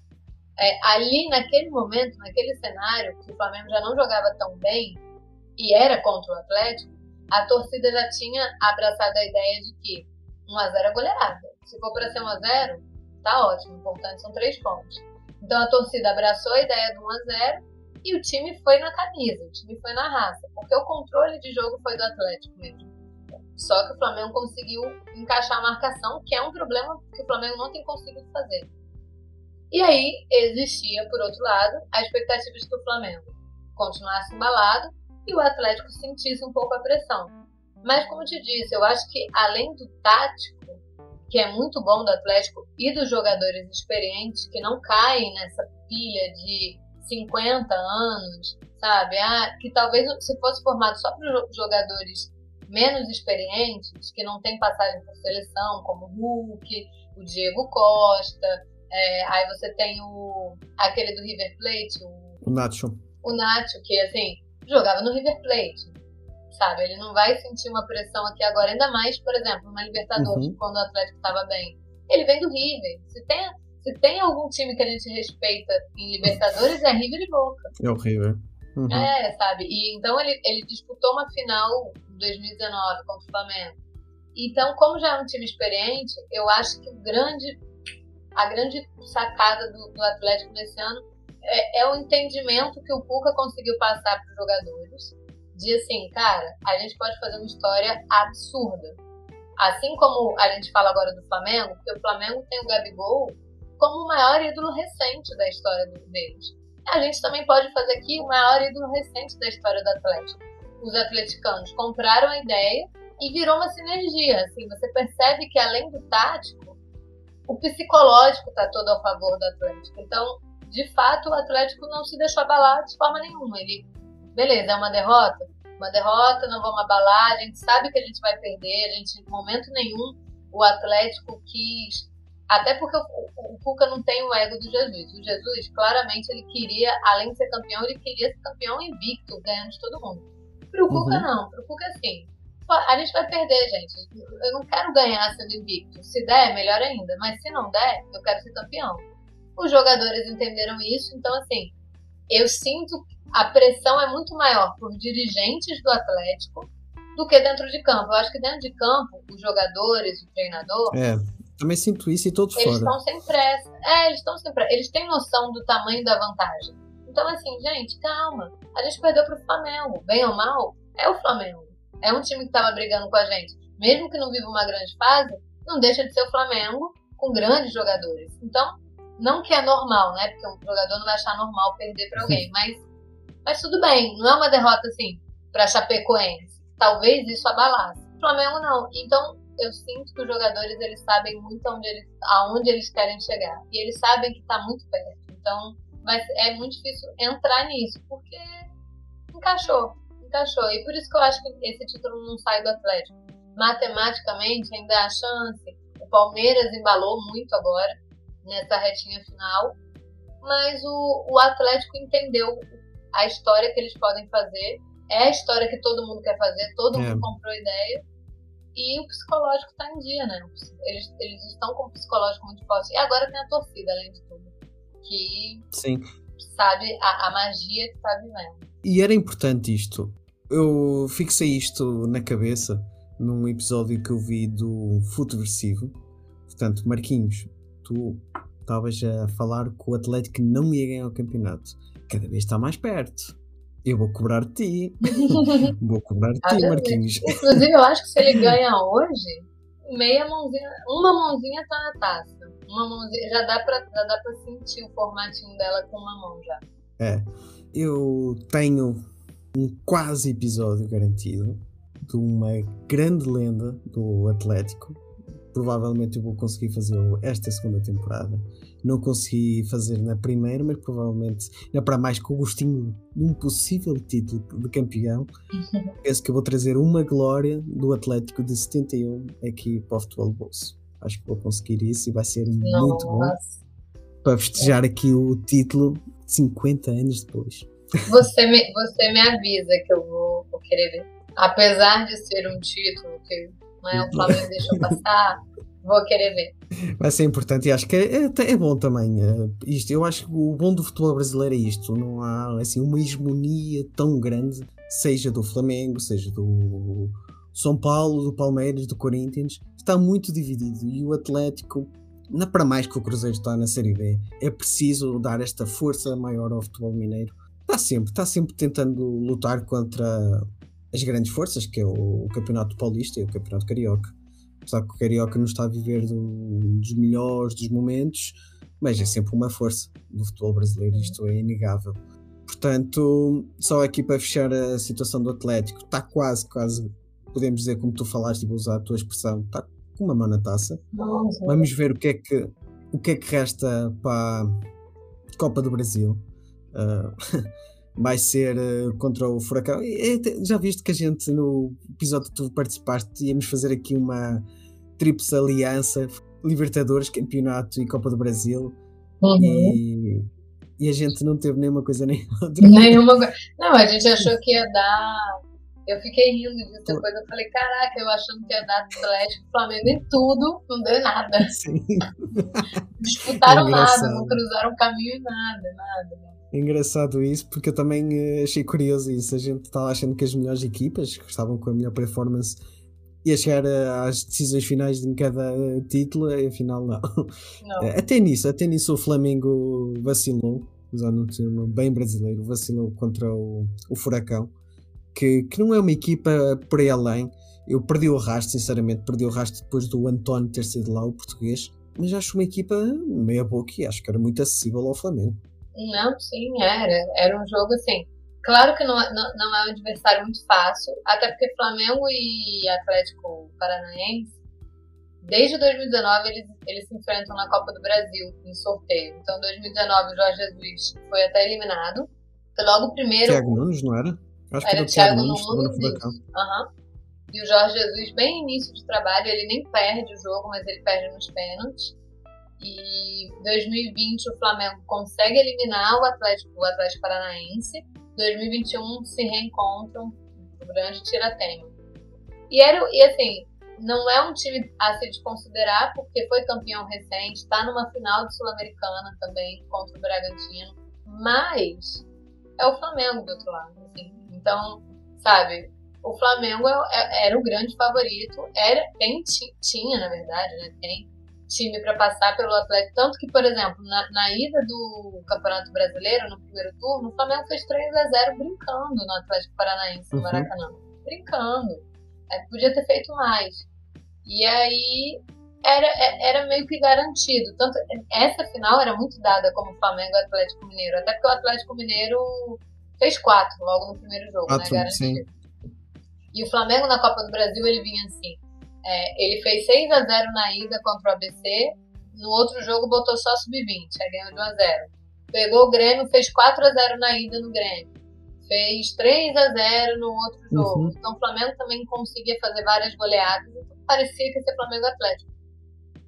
[SPEAKER 5] É, ali, naquele momento, naquele cenário, que o Flamengo já não jogava tão bem e era contra o Atlético, a torcida já tinha abraçado a ideia de que 1x0 é goleada. Se for para ser 1x0, tá ótimo. O importante são três pontos. Então a torcida abraçou a ideia do 1x0 e o time foi na camisa, o time foi na raça. Porque o controle de jogo foi do Atlético mesmo. Só que o Flamengo conseguiu encaixar a marcação, que é um problema que o Flamengo não tem conseguido fazer. E aí existia, por outro lado, a expectativa de que o Flamengo continuasse embalado e o Atlético sentisse um pouco a pressão. Mas, como te disse, eu acho que além do tático, que é muito bom do Atlético, e dos jogadores experientes que não caem nessa pilha de 50 anos, sabe? Ah, que talvez se fosse formado só para jogadores menos experientes, que não tem passagem por seleção, como o Hulk, o Diego Costa, é, aí você tem o aquele do River Plate, o,
[SPEAKER 4] O Nacho.
[SPEAKER 5] o Nacho, que assim, jogava no River Plate, sabe? Ele não vai sentir uma pressão aqui agora, ainda mais, por exemplo, na Libertadores,
[SPEAKER 4] Uhum.
[SPEAKER 5] quando o Atlético estava bem. Ele vem do River. Se tem, se tem algum time que a gente respeita em Libertadores, é River e Boca.
[SPEAKER 4] É horrível. Uhum.
[SPEAKER 5] É, sabe? E então ele, ele disputou uma final em 2019 contra o Flamengo. Então, como já é um time experiente, eu acho que grande, a grande sacada do, do Atlético nesse ano é, é o entendimento que o Cuca conseguiu passar para os jogadores. De assim, cara, a gente pode fazer uma história absurda. Assim como a gente fala agora do Flamengo, porque o Flamengo tem o Gabigol como o maior ídolo recente da história deles a gente também pode fazer aqui o maior ídolo recente da história do Atlético. Os atleticanos compraram a ideia e virou uma sinergia. Assim, você percebe que além do tático, o psicológico está todo a favor do Atlético. Então, de fato, o Atlético não se deixou abalar de forma nenhuma. Ele, beleza, é uma derrota, uma derrota, não vamos abalar. A gente sabe que a gente vai perder. A gente, em momento nenhum, o Atlético quis até porque o, o, o Cuca não tem o ego do Jesus. O Jesus, claramente, ele queria, além de ser campeão, ele queria ser campeão invicto, ganhando de todo mundo. Pro Cuca,
[SPEAKER 4] Uhum.
[SPEAKER 5] não. Pro Cuca, assim, a gente vai perder, gente. Eu não quero ganhar sendo invicto. Se der, melhor ainda. Mas se não der, eu quero ser campeão. Os jogadores entenderam isso, então, assim, eu sinto a pressão é muito maior por dirigentes do Atlético do que dentro de campo. Eu acho que dentro de campo, os jogadores, o treinador,
[SPEAKER 4] É. Também sinto isso e todos
[SPEAKER 5] Eles
[SPEAKER 4] fora.
[SPEAKER 5] estão sem pressa. É, eles estão sem pressa. Eles têm noção do tamanho da vantagem. Então, assim, gente, calma. A gente perdeu pro Flamengo. Bem ou mal, é o Flamengo. É um time que tava brigando com a gente. Mesmo que não viva uma grande fase, não deixa de ser o Flamengo com grandes jogadores. Então, não que é normal, né? Porque um jogador não vai achar normal perder pra alguém. Mas, mas tudo bem. Não é uma derrota, assim, pra Chapecoense. Talvez isso abalasse. O Flamengo não. Então, eu sinto que os jogadores eles sabem muito aonde eles, aonde eles querem chegar. E eles sabem que está muito perto. Então, mas é muito difícil entrar nisso, porque encaixou, encaixou. E por isso que eu acho que esse título não sai do Atlético. Matematicamente ainda há chance. O Palmeiras embalou muito agora, nessa retinha final. Mas o, o Atlético entendeu a história que eles podem fazer. É a história que todo mundo quer fazer, todo
[SPEAKER 4] É.
[SPEAKER 5] mundo comprou ideia. E o psicológico está em dia, né? Eles, eles estão com o psicológico muito forte. E agora tem a torcida, além de tudo. Que
[SPEAKER 4] Sim.
[SPEAKER 5] sabe a, a magia que está vivendo.
[SPEAKER 4] E era importante isto. Eu fixei isto na cabeça num episódio que eu vi do Futeversivo. Portanto, Marquinhos, tu estavas a falar que o Atlético não ia ganhar o campeonato. Cada vez está mais perto. Eu vou cobrar ti. vou cobrar ti, Marquinhos.
[SPEAKER 5] Inclusive, eu acho que se ele ganha hoje, meia mãozinha, uma mãozinha tá na taça. Uma mãozinha, já dá pra, já dá pra sentir o formatinho dela com uma mão já.
[SPEAKER 4] É. Eu tenho um quase episódio garantido de uma grande lenda do Atlético. Provavelmente eu vou conseguir fazê-lo esta segunda temporada. Não consegui fazer na primeira, mas provavelmente, ainda para mais com o gostinho de um possível título de campeão, penso que eu vou trazer uma glória do Atlético de 71 aqui para o futebol bolso. Acho que vou conseguir isso e vai ser muito bom
[SPEAKER 5] Nossa.
[SPEAKER 4] para festejar aqui o título 50 anos depois.
[SPEAKER 5] Você me, você me avisa que eu vou, vou querer ver. Apesar de ser um título que né, o Flamengo deixou passar, vou querer ver.
[SPEAKER 4] Vai ser importante e acho que é, é- é bom também. é, isto, eu acho que o bom do futebol brasileiro é isto. Não há assim, uma hegemonia tão grande, seja do Flamengo, seja do São Paulo, do Palmeiras, do Corinthians. Está muito dividido e o Atlético, não é para mais que o Cruzeiro está na Série B, é preciso dar esta força maior ao futebol mineiro. Está sempre, está sempre tentando lutar contra as grandes forças, que é o Campeonato Paulista e o Campeonato Carioca apesar que o Carioca não está a viver do- dos melhores dos momentos, mas é sempre uma força do futebol brasileiro, isto é inegável. Portanto, só aqui para fechar a situação do Atlético, está quase, quase, podemos dizer, como tu falaste, e vou usar a tua expressão, está com uma mão na taça. Vamos ver o que é que, o que, é que resta para a Copa do Brasil. Ah, vai ser ah, contra o Furacão. E, já viste que a gente, no episódio que tu participaste, íamos fazer aqui uma tríplice aliança: Libertadores, Campeonato e Copa do Brasil.
[SPEAKER 5] Uhum.
[SPEAKER 4] E, e a gente não teve nenhuma coisa nem outra.
[SPEAKER 5] Nenhuma coisa. Não, a gente achou que ia dar. Eu fiquei rindo disso depois. Eu falei, caraca, eu achando que ia dar Atlético e Flamengo em tudo, não deu nada.
[SPEAKER 4] Sim.
[SPEAKER 5] Disputaram
[SPEAKER 4] É
[SPEAKER 5] nada, não cruzaram caminho em nada, nada.
[SPEAKER 4] É engraçado isso, porque eu também eh, achei curioso isso. A gente estava achando que as melhores equipas, que estavam com a melhor performance, ia chegar eh, às decisões finais de cada eh, título, e afinal não.
[SPEAKER 5] Não.
[SPEAKER 4] Eh, Até nisso, até nisso o Flamengo vacilou, usando um termo bem brasileiro, vacilou contra o, o Furacão, que, que não é uma equipa por aí além. Eu perdi o rastro, sinceramente, perdi o rastro depois do António ter sido lá o português, mas acho uma equipa meia boca e acho que era muito acessível ao Flamengo.
[SPEAKER 5] Não, sim, era. Era um jogo assim. Claro que não, é- não, não é um adversário muito fácil, até porque Flamengo e Atlético Paranaense, desde 2019, eles, eles se enfrentam na Copa do Brasil, em sorteio. Então, em 2019, o Jorge Jesus foi até eliminado. Foi logo o primeiro.
[SPEAKER 4] Thiago Nunes, não era? Acho que
[SPEAKER 5] Era
[SPEAKER 4] era o Thiago
[SPEAKER 5] Thiago
[SPEAKER 4] Nunes,
[SPEAKER 5] Nunes, isso. Aham. E o Jorge Jesus, bem início de trabalho, ele nem perde o jogo, mas ele perde nos pênaltis. E em 2020 o Flamengo consegue eliminar o Atlético, o Atlético Paranaense. 2021 se reencontram no grande tirateima. E era e assim, não é um time a se desconsiderar porque foi campeão recente, está numa final de Sul-Americana também contra o Bragantino, mas é o Flamengo do outro lado, assim. Então, sabe, o Flamengo é- é- era o grande favorito, era, tem, ti- tinha, na verdade, né, tem time para passar pelo Atlético. Tanto que, por exemplo, na, na, ida do Campeonato Brasileiro, no primeiro turno, o Flamengo fez 3 a 0 brincando no Atlético Paranaense, no uhum. Maracanã. Brincando. É, podia ter feito mais. E aí era, é, era meio que garantido. Tanto, essa final era muito dada como Flamengo e Atlético Mineiro. Até porque o Atlético Mineiro fez quatro logo no primeiro jogo, né, quatro, né? Garantido. Sim. E o Flamengo na Copa do Brasil ele vinha assim é, ele fez 6 a 0 na ida contra o ABC. No outro jogo botou só sub-20, aí ganhou de 1 a 0. Pegou o Grêmio, fez 4 a 0 na ida no Grêmio. Fez 3 a 0 no outro jogo. Uhum. Então o Flamengo também conseguia fazer várias goleadas. Então, parecia que ia ser Flamengo Atlético.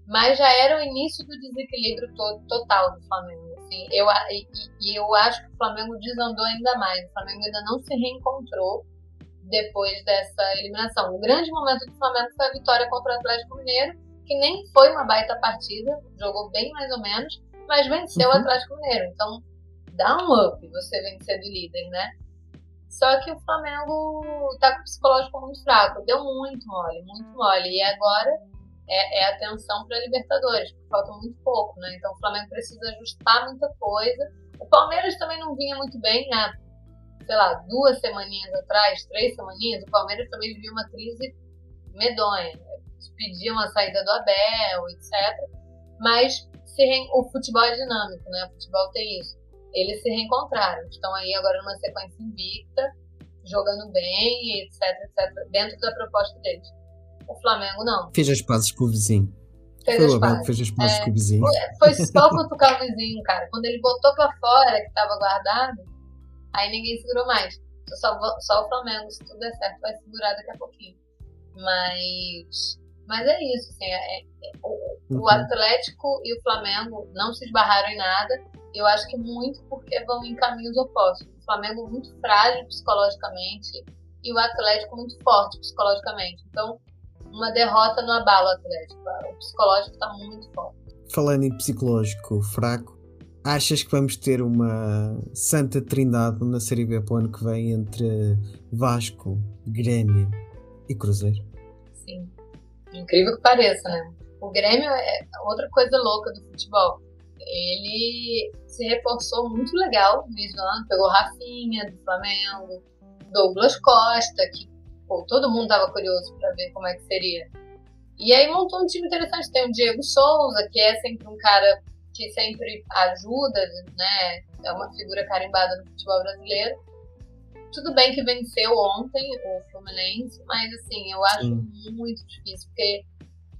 [SPEAKER 5] Mas já era o início do desequilíbrio todo, total do Flamengo. Assim, eu, e, e eu acho que o Flamengo desandou ainda mais. O Flamengo ainda não se reencontrou depois dessa eliminação. O grande momento do Flamengo foi a vitória contra o Atlético Mineiro, que nem foi uma baita partida, jogou bem mais ou menos, mas venceu uhum. o Atlético Mineiro. Então, dá um up você vencer do líder, né? Só que o Flamengo tá com o psicológico muito fraco, deu muito mole, muito mole. E agora é, é atenção para Libertadores, porque falta muito pouco, né? Então o Flamengo precisa ajustar muita coisa. O Palmeiras também não vinha muito bem, né? Sei lá, duas semaninhas atrás, três semaninhas, o Palmeiras também vivia uma crise medonha. Pediam a saída do Abel, etc. Mas se re... o futebol é dinâmico, né? O futebol tem isso. Eles se reencontraram. Estão aí agora numa sequência invicta, jogando bem, etc, etc, dentro da proposta deles. O Flamengo não.
[SPEAKER 4] Fez as pazes com o vizinho.
[SPEAKER 5] Fez foi o Abel que
[SPEAKER 4] fez as pazes é, com o vizinho.
[SPEAKER 5] Foi só cutucar o vizinho, cara. Quando ele botou pra fora, que tava guardado, Aí ninguém segurou mais. Só, só o Flamengo, se tudo der certo, vai segurar daqui a pouquinho. Mas, mas é isso, assim, é, é, o, uhum. o Atlético e o Flamengo não se esbarraram em nada. Eu acho que muito porque vão em caminhos opostos. O Flamengo muito frágil psicologicamente e o Atlético muito forte psicologicamente. Então, uma derrota no abalo Atlético. O psicológico está muito forte.
[SPEAKER 4] Falando em psicológico fraco, Achas que vamos ter uma santa trindade na Série B para o ano que vem entre Vasco, Grêmio e Cruzeiro?
[SPEAKER 5] Sim. Incrível que pareça, né? O Grêmio é outra coisa louca do futebol. Ele se reforçou muito legal no início do ano. Pegou Rafinha, do Flamengo, Douglas Costa, que pô, todo mundo estava curioso para ver como é que seria. E aí montou um time interessante. Tem o Diego Souza, que é sempre um cara que sempre ajuda, né? É uma figura carimbada no futebol brasileiro. Tudo bem que venceu ontem o Fluminense, mas assim, eu acho Sim. muito difícil, porque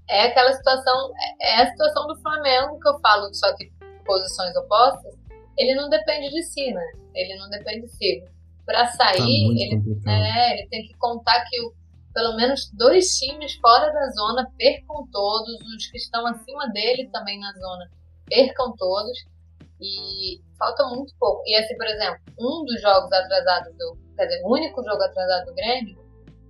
[SPEAKER 5] é aquela situação, é, é a situação do Flamengo que eu falo, só que posições opostas, ele não depende de si, né? Ele não depende de si. Para sair, tá ele, é, ele tem que contar que o, pelo menos dois times fora da zona percam todos, os que estão acima dele também na zona percam todos e falta muito pouco. E assim, por exemplo, um dos jogos atrasados do. Quer dizer, o único jogo atrasado do Grêmio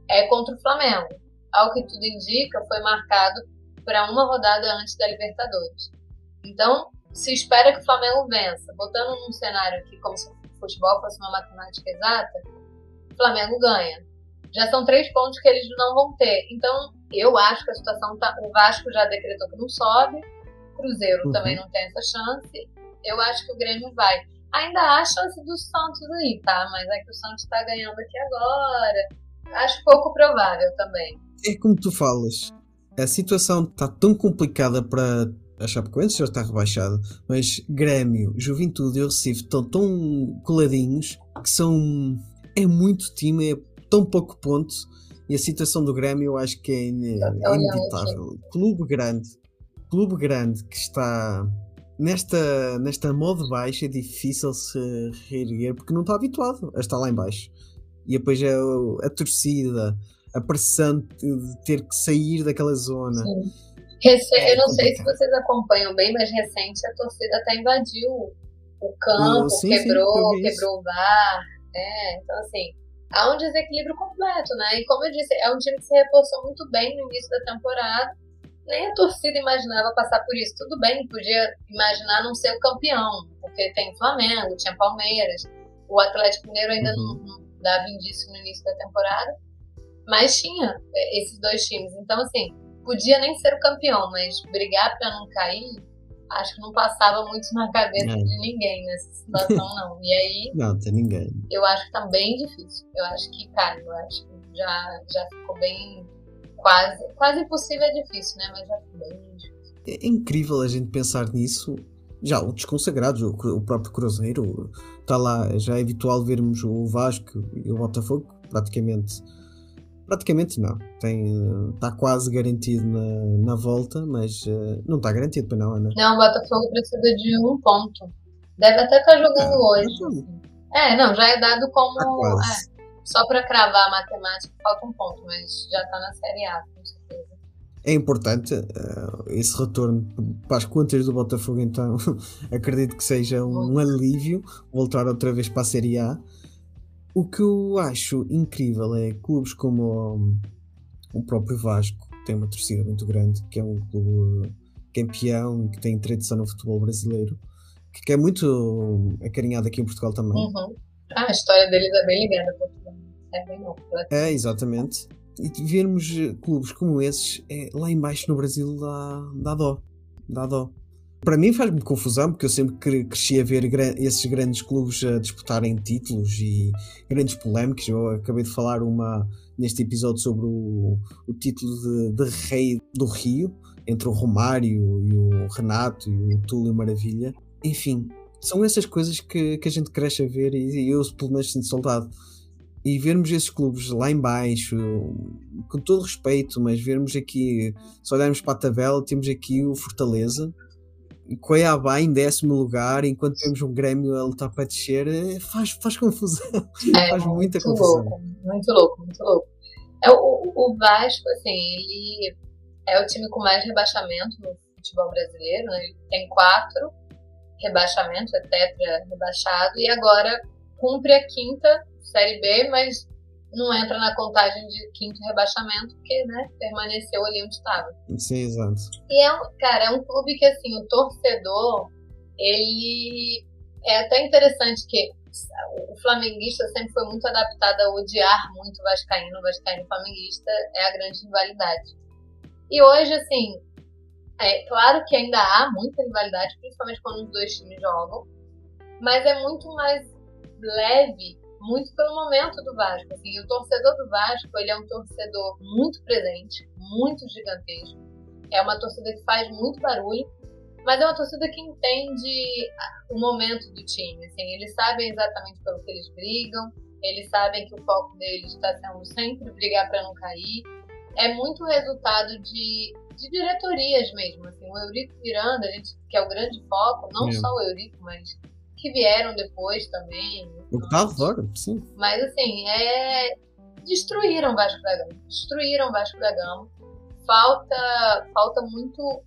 [SPEAKER 5] é contra o Flamengo. Ao que tudo indica, foi marcado para uma rodada antes da Libertadores. Então, se espera que o Flamengo vença. Botando num cenário aqui como se o futebol fosse uma matemática exata, o Flamengo ganha. Já são três pontos que eles não vão ter. Então, eu acho que a situação tá. O Vasco já decretou que não sobe, Cruzeiro uhum. também não tem essa chance. Eu acho que o Grêmio vai. Ainda há chance do Santos aí, tá? Mas é que o Santos tá ganhando aqui agora. Acho pouco provável também.
[SPEAKER 4] É como tu falas. A situação está tão complicada para a Chapecoense já está rebaixada, mas Grêmio, Juventude e Recife estão tão coladinhos que são é muito time, é tão pouco ponto e a situação do Grêmio eu acho que é, é inevitável. Clube grande, clube grande que está nesta, nesta modo baixo é difícil se reerguer porque não está habituado a estar lá em baixo. E depois é a, a torcida, a pressão de ter que sair daquela zona.
[SPEAKER 5] Rece é eu não complicado. sei se vocês acompanham bem, mas recente a torcida até invadiu o campo, sim, quebrou, sim, quebrou o bar. É, então assim, há um desequilíbrio completo, né? E como eu disse, é um time que se reforçou muito bem no início da temporada nem a torcida imaginava passar por isso. Tudo bem, podia imaginar não ser o campeão, porque tem Flamengo, tinha Palmeiras, o Atlético Mineiro ainda uhum. não, não dava indício no início da temporada, mas tinha é, esses dois times. Então, assim, podia nem ser o campeão, mas brigar para não cair, acho que não passava muito na cabeça
[SPEAKER 4] É.
[SPEAKER 5] de ninguém nessa situação, não. E aí,
[SPEAKER 4] Não, tem ninguém.
[SPEAKER 5] eu acho que tá bem difícil. Eu acho que, cara, eu acho que já, já ficou bem. Quase, quase impossível é difícil, né? Mas já bem difícil.
[SPEAKER 4] É incrível a gente pensar nisso. Já outros consagrados, o, o próprio Cruzeiro, está lá, já é habitual vermos o Vasco e o Botafogo, praticamente. Praticamente não, está quase garantido na, na volta, mas eh, não está garantido para não, Ana.
[SPEAKER 5] Não, o Botafogo precisa de um ponto. Deve até estar jogando hoje. É, não, já é dado como.
[SPEAKER 4] Tá
[SPEAKER 5] é, só pra cravar a matemática, falta um ponto, mas já tá na Série A, com certeza.
[SPEAKER 4] É importante eh, esse retorno para as contas do Botafogo, então acredito que seja um alívio voltar outra vez para a Série A. O que eu acho incrível é clubes como hum, o próprio Vasco, que tem uma torcida muito grande, que é um clube campeão, que tem tradição no futebol brasileiro, que- que é muito acarinhado aqui em Portugal também.
[SPEAKER 5] Uhum. Ah, a história deles é bem ligada. É bem ampla.
[SPEAKER 4] É, exatamente. E vermos eh, clubes como esses, é, lá embaixo no Brasil dá, dá dó. Dá dó. Para mim faz-me confusão, porque eu sempre cre- cresci a ver esses grandes clubes a disputarem títulos e grandes polémicas. Eu acabei de falar uma neste episódio sobre o, o título de, de rei do Rio, entre o Romário e o Renato e o Túlio Maravilha. Enfim, são essas coisas que, que a gente cresce a ver e, e eu, pelo menos, sinto saudade e vermos esses clubes lá em baixo, com todo respeito, mas vermos aqui, se olharmos para a tabela, temos aqui o Fortaleza, Cuiabá em décimo lugar, enquanto temos um Grêmio a lutar para descer, eh, faz, faz confusão.
[SPEAKER 5] É,
[SPEAKER 4] Faz muita
[SPEAKER 5] muito
[SPEAKER 4] confusão.
[SPEAKER 5] louco, muito louco, muito louco. É, o, o Vasco, assim, ele é o time com mais rebaixamento no futebol brasileiro, né? Ele tem quatro rebaixamentos, é tetra rebaixado, e agora cumpre a quinta Série B, mas não entra na contagem de quinto rebaixamento, porque, né, permaneceu ali onde estava.
[SPEAKER 4] Sim, exato.
[SPEAKER 5] E é um, cara, é um clube que assim, o torcedor, ele é até interessante que o flamenguista sempre foi muito adaptado a odiar muito o vascaíno, o vascaíno flamenguista é a grande rivalidade. E hoje, assim, é claro que ainda há muita rivalidade, principalmente quando os dois times jogam, mas é muito mais leve, muito pelo momento do Vasco. Assim, o torcedor do Vasco, ele é um torcedor muito presente, muito gigantesco. É uma torcida que faz muito barulho, mas é uma torcida que entende o momento do time. Assim, eles sabem exatamente pelo que eles brigam, eles sabem que o foco deles está sendo sempre brigar para não cair. É muito resultado de, de diretorias mesmo. Assim, o Eurico Miranda, a gente, que é o grande foco, não
[SPEAKER 4] É.
[SPEAKER 5] só o Eurico, mas que vieram depois também.
[SPEAKER 4] O fora, sim.
[SPEAKER 5] Mas assim, é. Destruíram o Vasco da Gama. Destruíram o Vasco da Gama. Falta, falta muito,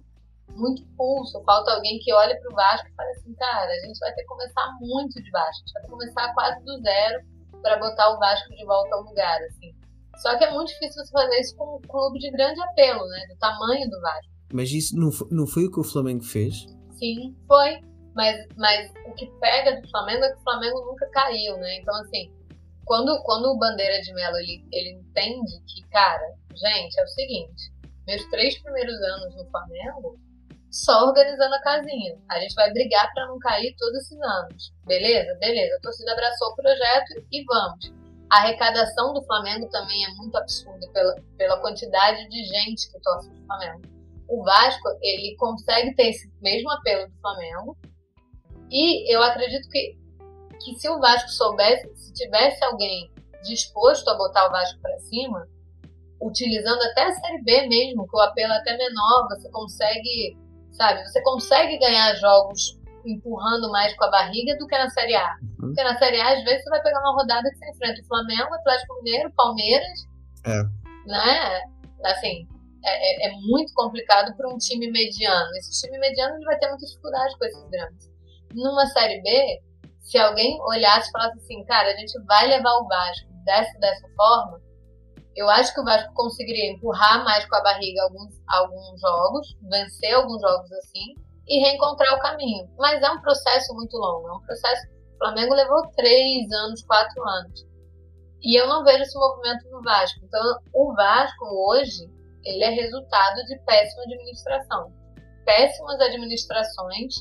[SPEAKER 5] muito pulso. Falta alguém que olhe pro Vasco e fale assim, cara, a gente vai ter que começar muito de baixo. A gente vai ter que começar quase do zero para botar o Vasco de volta ao lugar, assim. Só que é muito difícil você fazer isso com um clube de grande apelo, né? Do tamanho do Vasco.
[SPEAKER 4] Mas isso não foi, não foi o que o Flamengo fez?
[SPEAKER 5] Sim, foi. Mas, mas o que pega do Flamengo é que o Flamengo nunca caiu, né? Então, assim, quando, quando o Bandeira de Melo ele, ele entende que, cara, gente, é o seguinte: meus três primeiros anos no Flamengo, só organizando a casinha. A gente vai brigar pra não cair todos esses anos. Beleza? Beleza. A torcida abraçou o projeto e vamos. A arrecadação do Flamengo também é muito absurda pela, pela quantidade de gente que torce pro Flamengo. O Vasco, ele consegue ter esse mesmo apelo do Flamengo, e eu acredito que, que se o Vasco soubesse, se tivesse alguém disposto a botar o Vasco para cima, utilizando até a Série B mesmo, que o apelo é até menor, você consegue, sabe, você consegue ganhar jogos empurrando mais com a barriga do que na Série A.
[SPEAKER 4] Uhum.
[SPEAKER 5] Porque na Série A, às vezes, você vai pegar uma rodada que você enfrenta o Flamengo, o Atlético Mineiro, Palmeiras,
[SPEAKER 4] É.
[SPEAKER 5] né? Assim, é, é- é muito complicado para um time mediano. Esse time mediano ele vai ter muita dificuldade com esses grandes. Numa Série B, se alguém olhasse e falasse assim, cara, a gente vai levar o Vasco dessa dessa forma, eu acho que o Vasco conseguiria empurrar mais com a barriga alguns, alguns jogos, vencer alguns jogos assim e reencontrar o caminho. Mas é um processo muito longo, é um processo. O Flamengo levou três anos, quatro anos. E eu não vejo esse movimento no Vasco. Então, o Vasco hoje, ele é resultado de péssima administração. Péssimas administrações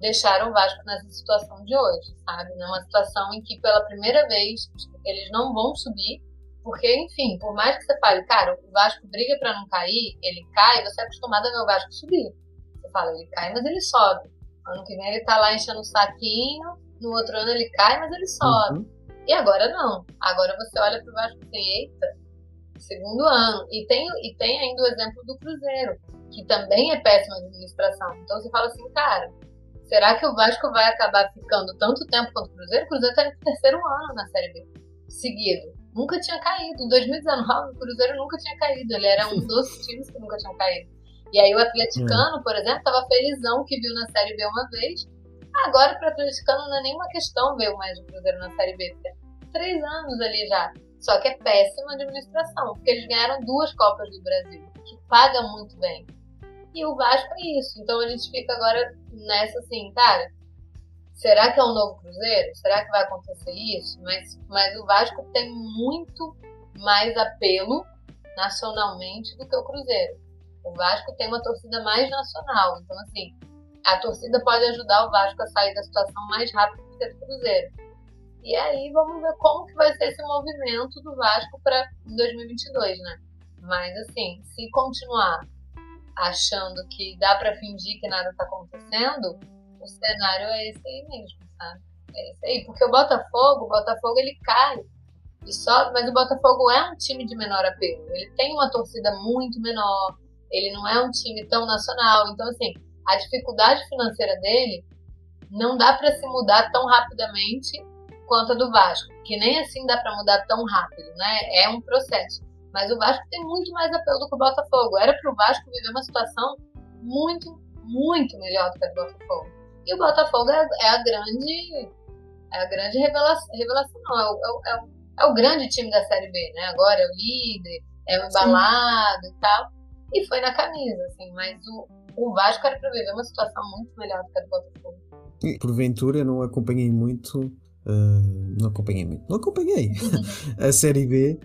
[SPEAKER 5] deixaram o Vasco nessa situação de hoje, sabe? Numa situação em que pela primeira vez eles não vão subir, porque, enfim, por mais que você fale, cara, o Vasco briga para não cair, ele cai, você é acostumado a ver o Vasco subir. Fala, ele cai, mas ele sobe. Ano que vem ele tá lá enchendo o saquinho, no outro ano ele cai, mas ele sobe. Uhum. E agora não. Agora você olha pro Vasco e tem, eita, segundo ano. E tem, e tem ainda o exemplo do Cruzeiro, que também é péssima administração. Então você fala assim, cara, será que o Vasco vai acabar ficando tanto tempo quanto o Cruzeiro? O Cruzeiro tá no terceiro ano na Série B, seguido. Nunca tinha caído. Em 2019, o Cruzeiro nunca tinha caído. Ele era um dos times que nunca tinha caído. E aí o atleticano, hum. por exemplo, tava felizão que viu na Série B uma vez. Agora, para o atleticano, não é nenhuma questão ver mais o Cruzeiro na Série B. Porque é três anos ali já. Só que é péssima administração, porque eles ganharam duas Copas do Brasil, que paga muito bem. E o Vasco é isso. Então a gente fica agora nessa assim, cara, será que é um novo Cruzeiro? Será que vai acontecer isso? Mas, mas o Vasco tem muito mais apelo nacionalmente do que o Cruzeiro. O Vasco tem uma torcida mais nacional. Então, assim, a torcida pode ajudar o Vasco a sair da situação mais rápido do que o Cruzeiro. E aí vamos ver como que vai ser esse movimento do Vasco para 2022, né? Mas assim, se continuar achando que dá para fingir que nada tá acontecendo, o cenário é esse aí mesmo, sabe? É esse aí, porque o Botafogo, o Botafogo ele cai e sobe, mas o Botafogo é um time de menor apelo. Ele tem uma torcida muito menor, ele não é um time tão nacional, então assim, a dificuldade financeira dele não dá para se mudar tão rapidamente quanto a do Vasco, que nem assim dá para mudar tão rápido, né? É um processo. Mas o Vasco tem muito mais apelo do que o Botafogo. Era para o Vasco viver uma situação muito, muito melhor do que a do Botafogo. E o Botafogo é, é a grande, é a grande revelação, revelação não, é o, é, o, é o grande time da Série B, né? Agora é o líder, é o embalado Sim. e tal. E foi na camisa, assim, mas o, o Vasco era para viver uma situação muito melhor do que a do Botafogo.
[SPEAKER 4] E, porventura, não acompanhei muito Uh, não acompanhei muito. Não acompanhei a Série B,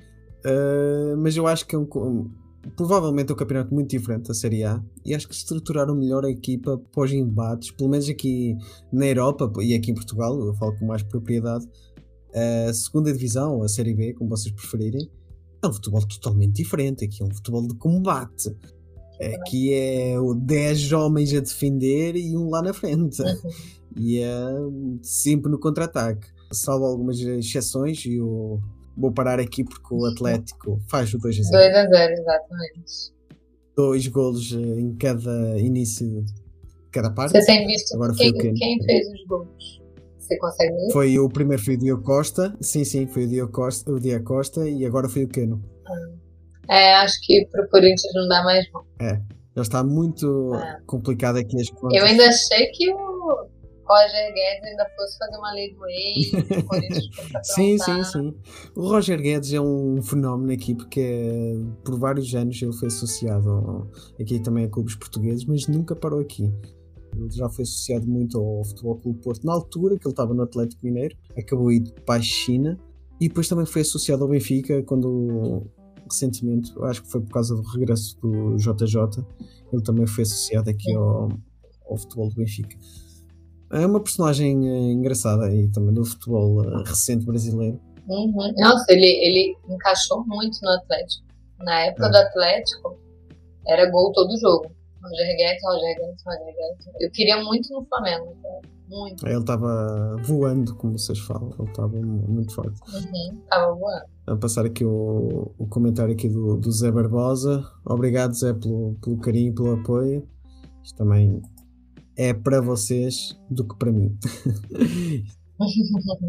[SPEAKER 4] uh, mas eu acho que é um, um, provavelmente é um campeonato muito diferente da Série A e acho que estruturaram melhor a equipa pós embates, pelo menos aqui na Europa e aqui em Portugal, eu falo com mais propriedade. A segunda divisão, a Série B, como vocês preferirem, é um futebol totalmente diferente. Aqui é um futebol de combate. Aqui é 10 homens a defender e um lá na frente. Uhum e é sempre no contra-ataque. Salvo algumas exceções e o vou parar aqui porque o Atlético faz o 2 a 0.
[SPEAKER 5] 2 a 0, exatamente.
[SPEAKER 4] Dois golos em cada início de cada parte.
[SPEAKER 5] Você tem visto Agora quem, quem fez os golos? Você consegue ver?
[SPEAKER 4] Foi o primeiro foi o Diogo Costa. Sim, sim, foi o Diogo Costa, o Diogo Costa e agora foi o Keno.
[SPEAKER 5] Ah. É, acho que para o Corinthians não dá mais bom.
[SPEAKER 4] É. Já está muito é. complicado aqui as contas.
[SPEAKER 5] Eu ainda achei que o Roger Guedes ainda fosse fazer uma lei do ex, o Corinthians
[SPEAKER 4] Sim, sim, sim. O Roger Guedes é um fenómeno aqui porque por vários anos ele foi associado ao, aqui também a clubes portugueses, mas nunca parou aqui. Ele já foi associado muito ao Futebol Clube Porto na altura que ele estava no Atlético Mineiro, acabou indo para a China e depois também foi associado ao Benfica quando recentemente, acho que foi por causa do regresso do JJ, ele também foi associado aqui ao, ao futebol do Benfica. É uma personagem uh, engraçada e também do futebol uh, recente brasileiro.
[SPEAKER 5] Uhum. Nossa, ele, ele encaixou muito no Atlético. Na época é. do Atlético, era gol todo jogo. Roger Guedes, Roger Guedes, Roger Guedes. Eu queria muito no Flamengo, muito.
[SPEAKER 4] Ele estava voando, como vocês falam. Ele estava muito forte.
[SPEAKER 5] Uhum, estava voando.
[SPEAKER 4] A passar aqui o, o comentário aqui do, do Zé Barbosa. Obrigado, Zé, pelo, pelo carinho, pelo apoio. Isto também é para vocês do que para mim.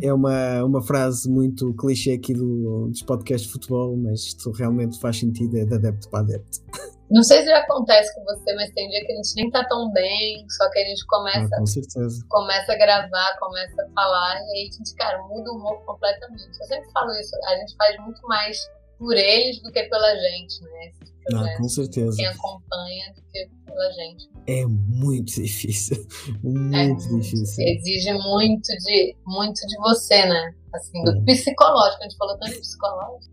[SPEAKER 4] é uma, uma frase muito clichê aqui do, dos podcasts de futebol, mas isto realmente faz sentido, é de adepto para adepto.
[SPEAKER 5] Não sei se já acontece com você, mas tem dia que a gente nem tá tão bem, só que a gente começa,
[SPEAKER 4] ah,
[SPEAKER 5] começa a gravar, começa a falar, e aí a gente, cara, muda o humor completamente. Eu sempre falo isso, a gente faz muito mais por eles do que pela gente, né?
[SPEAKER 4] Ah, com certeza.
[SPEAKER 5] Quem acompanha do que pela gente.
[SPEAKER 4] É muito difícil. Muito, é muito difícil.
[SPEAKER 5] Exige muito de, muito de você, né? Assim, do é. psicológico. A gente falou tanto de psicológico.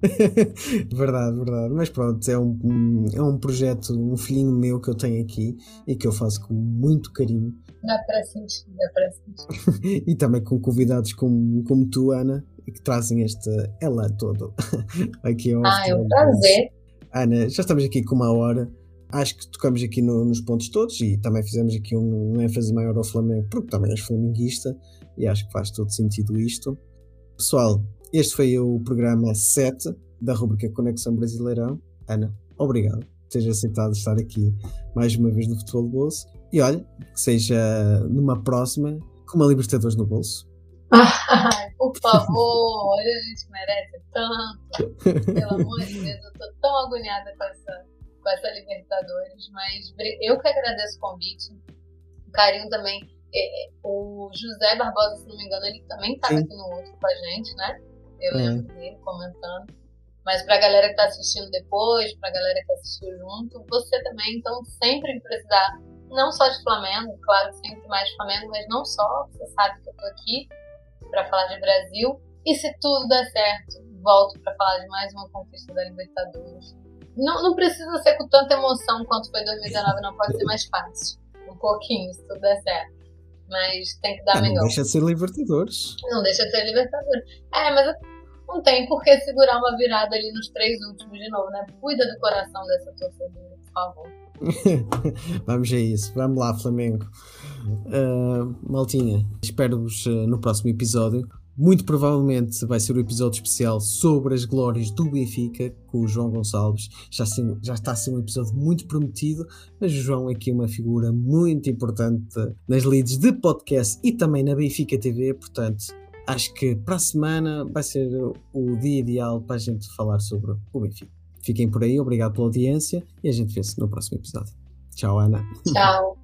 [SPEAKER 4] verdade, verdade. Mas pronto, é um, é um projeto, um filhinho meu que eu tenho aqui e que eu faço com muito carinho.
[SPEAKER 5] Dá para sentir, dá para sentir.
[SPEAKER 4] e também com convidados como, como tu, Ana, que trazem este ela todo aqui
[SPEAKER 5] ao Ah, é um prazer.
[SPEAKER 4] Ana, já estamos aqui com uma hora. Acho que tocamos aqui no, nos pontos todos e também fizemos aqui um, um ênfase maior ao Flamengo, porque também és flamenguista e acho que faz todo sentido isto. Pessoal, este foi o programa 7 da rubrica Conexão Brasileirão. Ana, obrigado por teres aceitado estar aqui mais uma vez no Futebol Bolso. E olha, que seja numa próxima com uma Libertadores no bolso.
[SPEAKER 5] Ai, por favor, a gente merece tanto. Pelo amor de Deus, eu tô tão agoniada com essa, com essa Libertadores, mas eu que agradeço o convite. O carinho também. É, é, o José Barbosa, se não me engano, ele também estava aqui no outro com a gente, né? Eu lembro dele comentando. Mas pra galera que tá assistindo depois, pra galera que assistiu junto, você também, então sempre precisar, não só de Flamengo, claro, sempre mais de Flamengo, mas não só, você sabe que eu tô aqui para falar de Brasil. E se tudo der certo, volto para falar de mais uma conquista da Libertadores. Não, não precisa ser com tanta emoção quanto foi 2019, não pode ser mais fácil. Um pouquinho, se tudo der certo. Mas tem que dar
[SPEAKER 4] ah,
[SPEAKER 5] melhor.
[SPEAKER 4] Não deixa de ser Libertadores.
[SPEAKER 5] Não deixa de ser Libertadores. É, mas não tem por que segurar uma virada ali nos três últimos de novo, né? Cuida do coração dessa torcedora, por favor.
[SPEAKER 4] Vamos a isso. Vamos lá, Flamengo. Uh, Maltinha, espero-vos uh, no próximo episódio. Muito provavelmente vai ser um episódio especial sobre as glórias do Benfica com o João Gonçalves. Já, assim, já está a ser um episódio muito prometido, mas o João é aqui uma figura muito importante nas leads de podcast e também na Benfica TV, portanto, acho que para a semana vai ser o dia ideal para a gente falar sobre o Benfica. Fiquem por aí, obrigado pela audiência e a gente vê-se no próximo episódio. Tchau, Ana.
[SPEAKER 5] Tchau.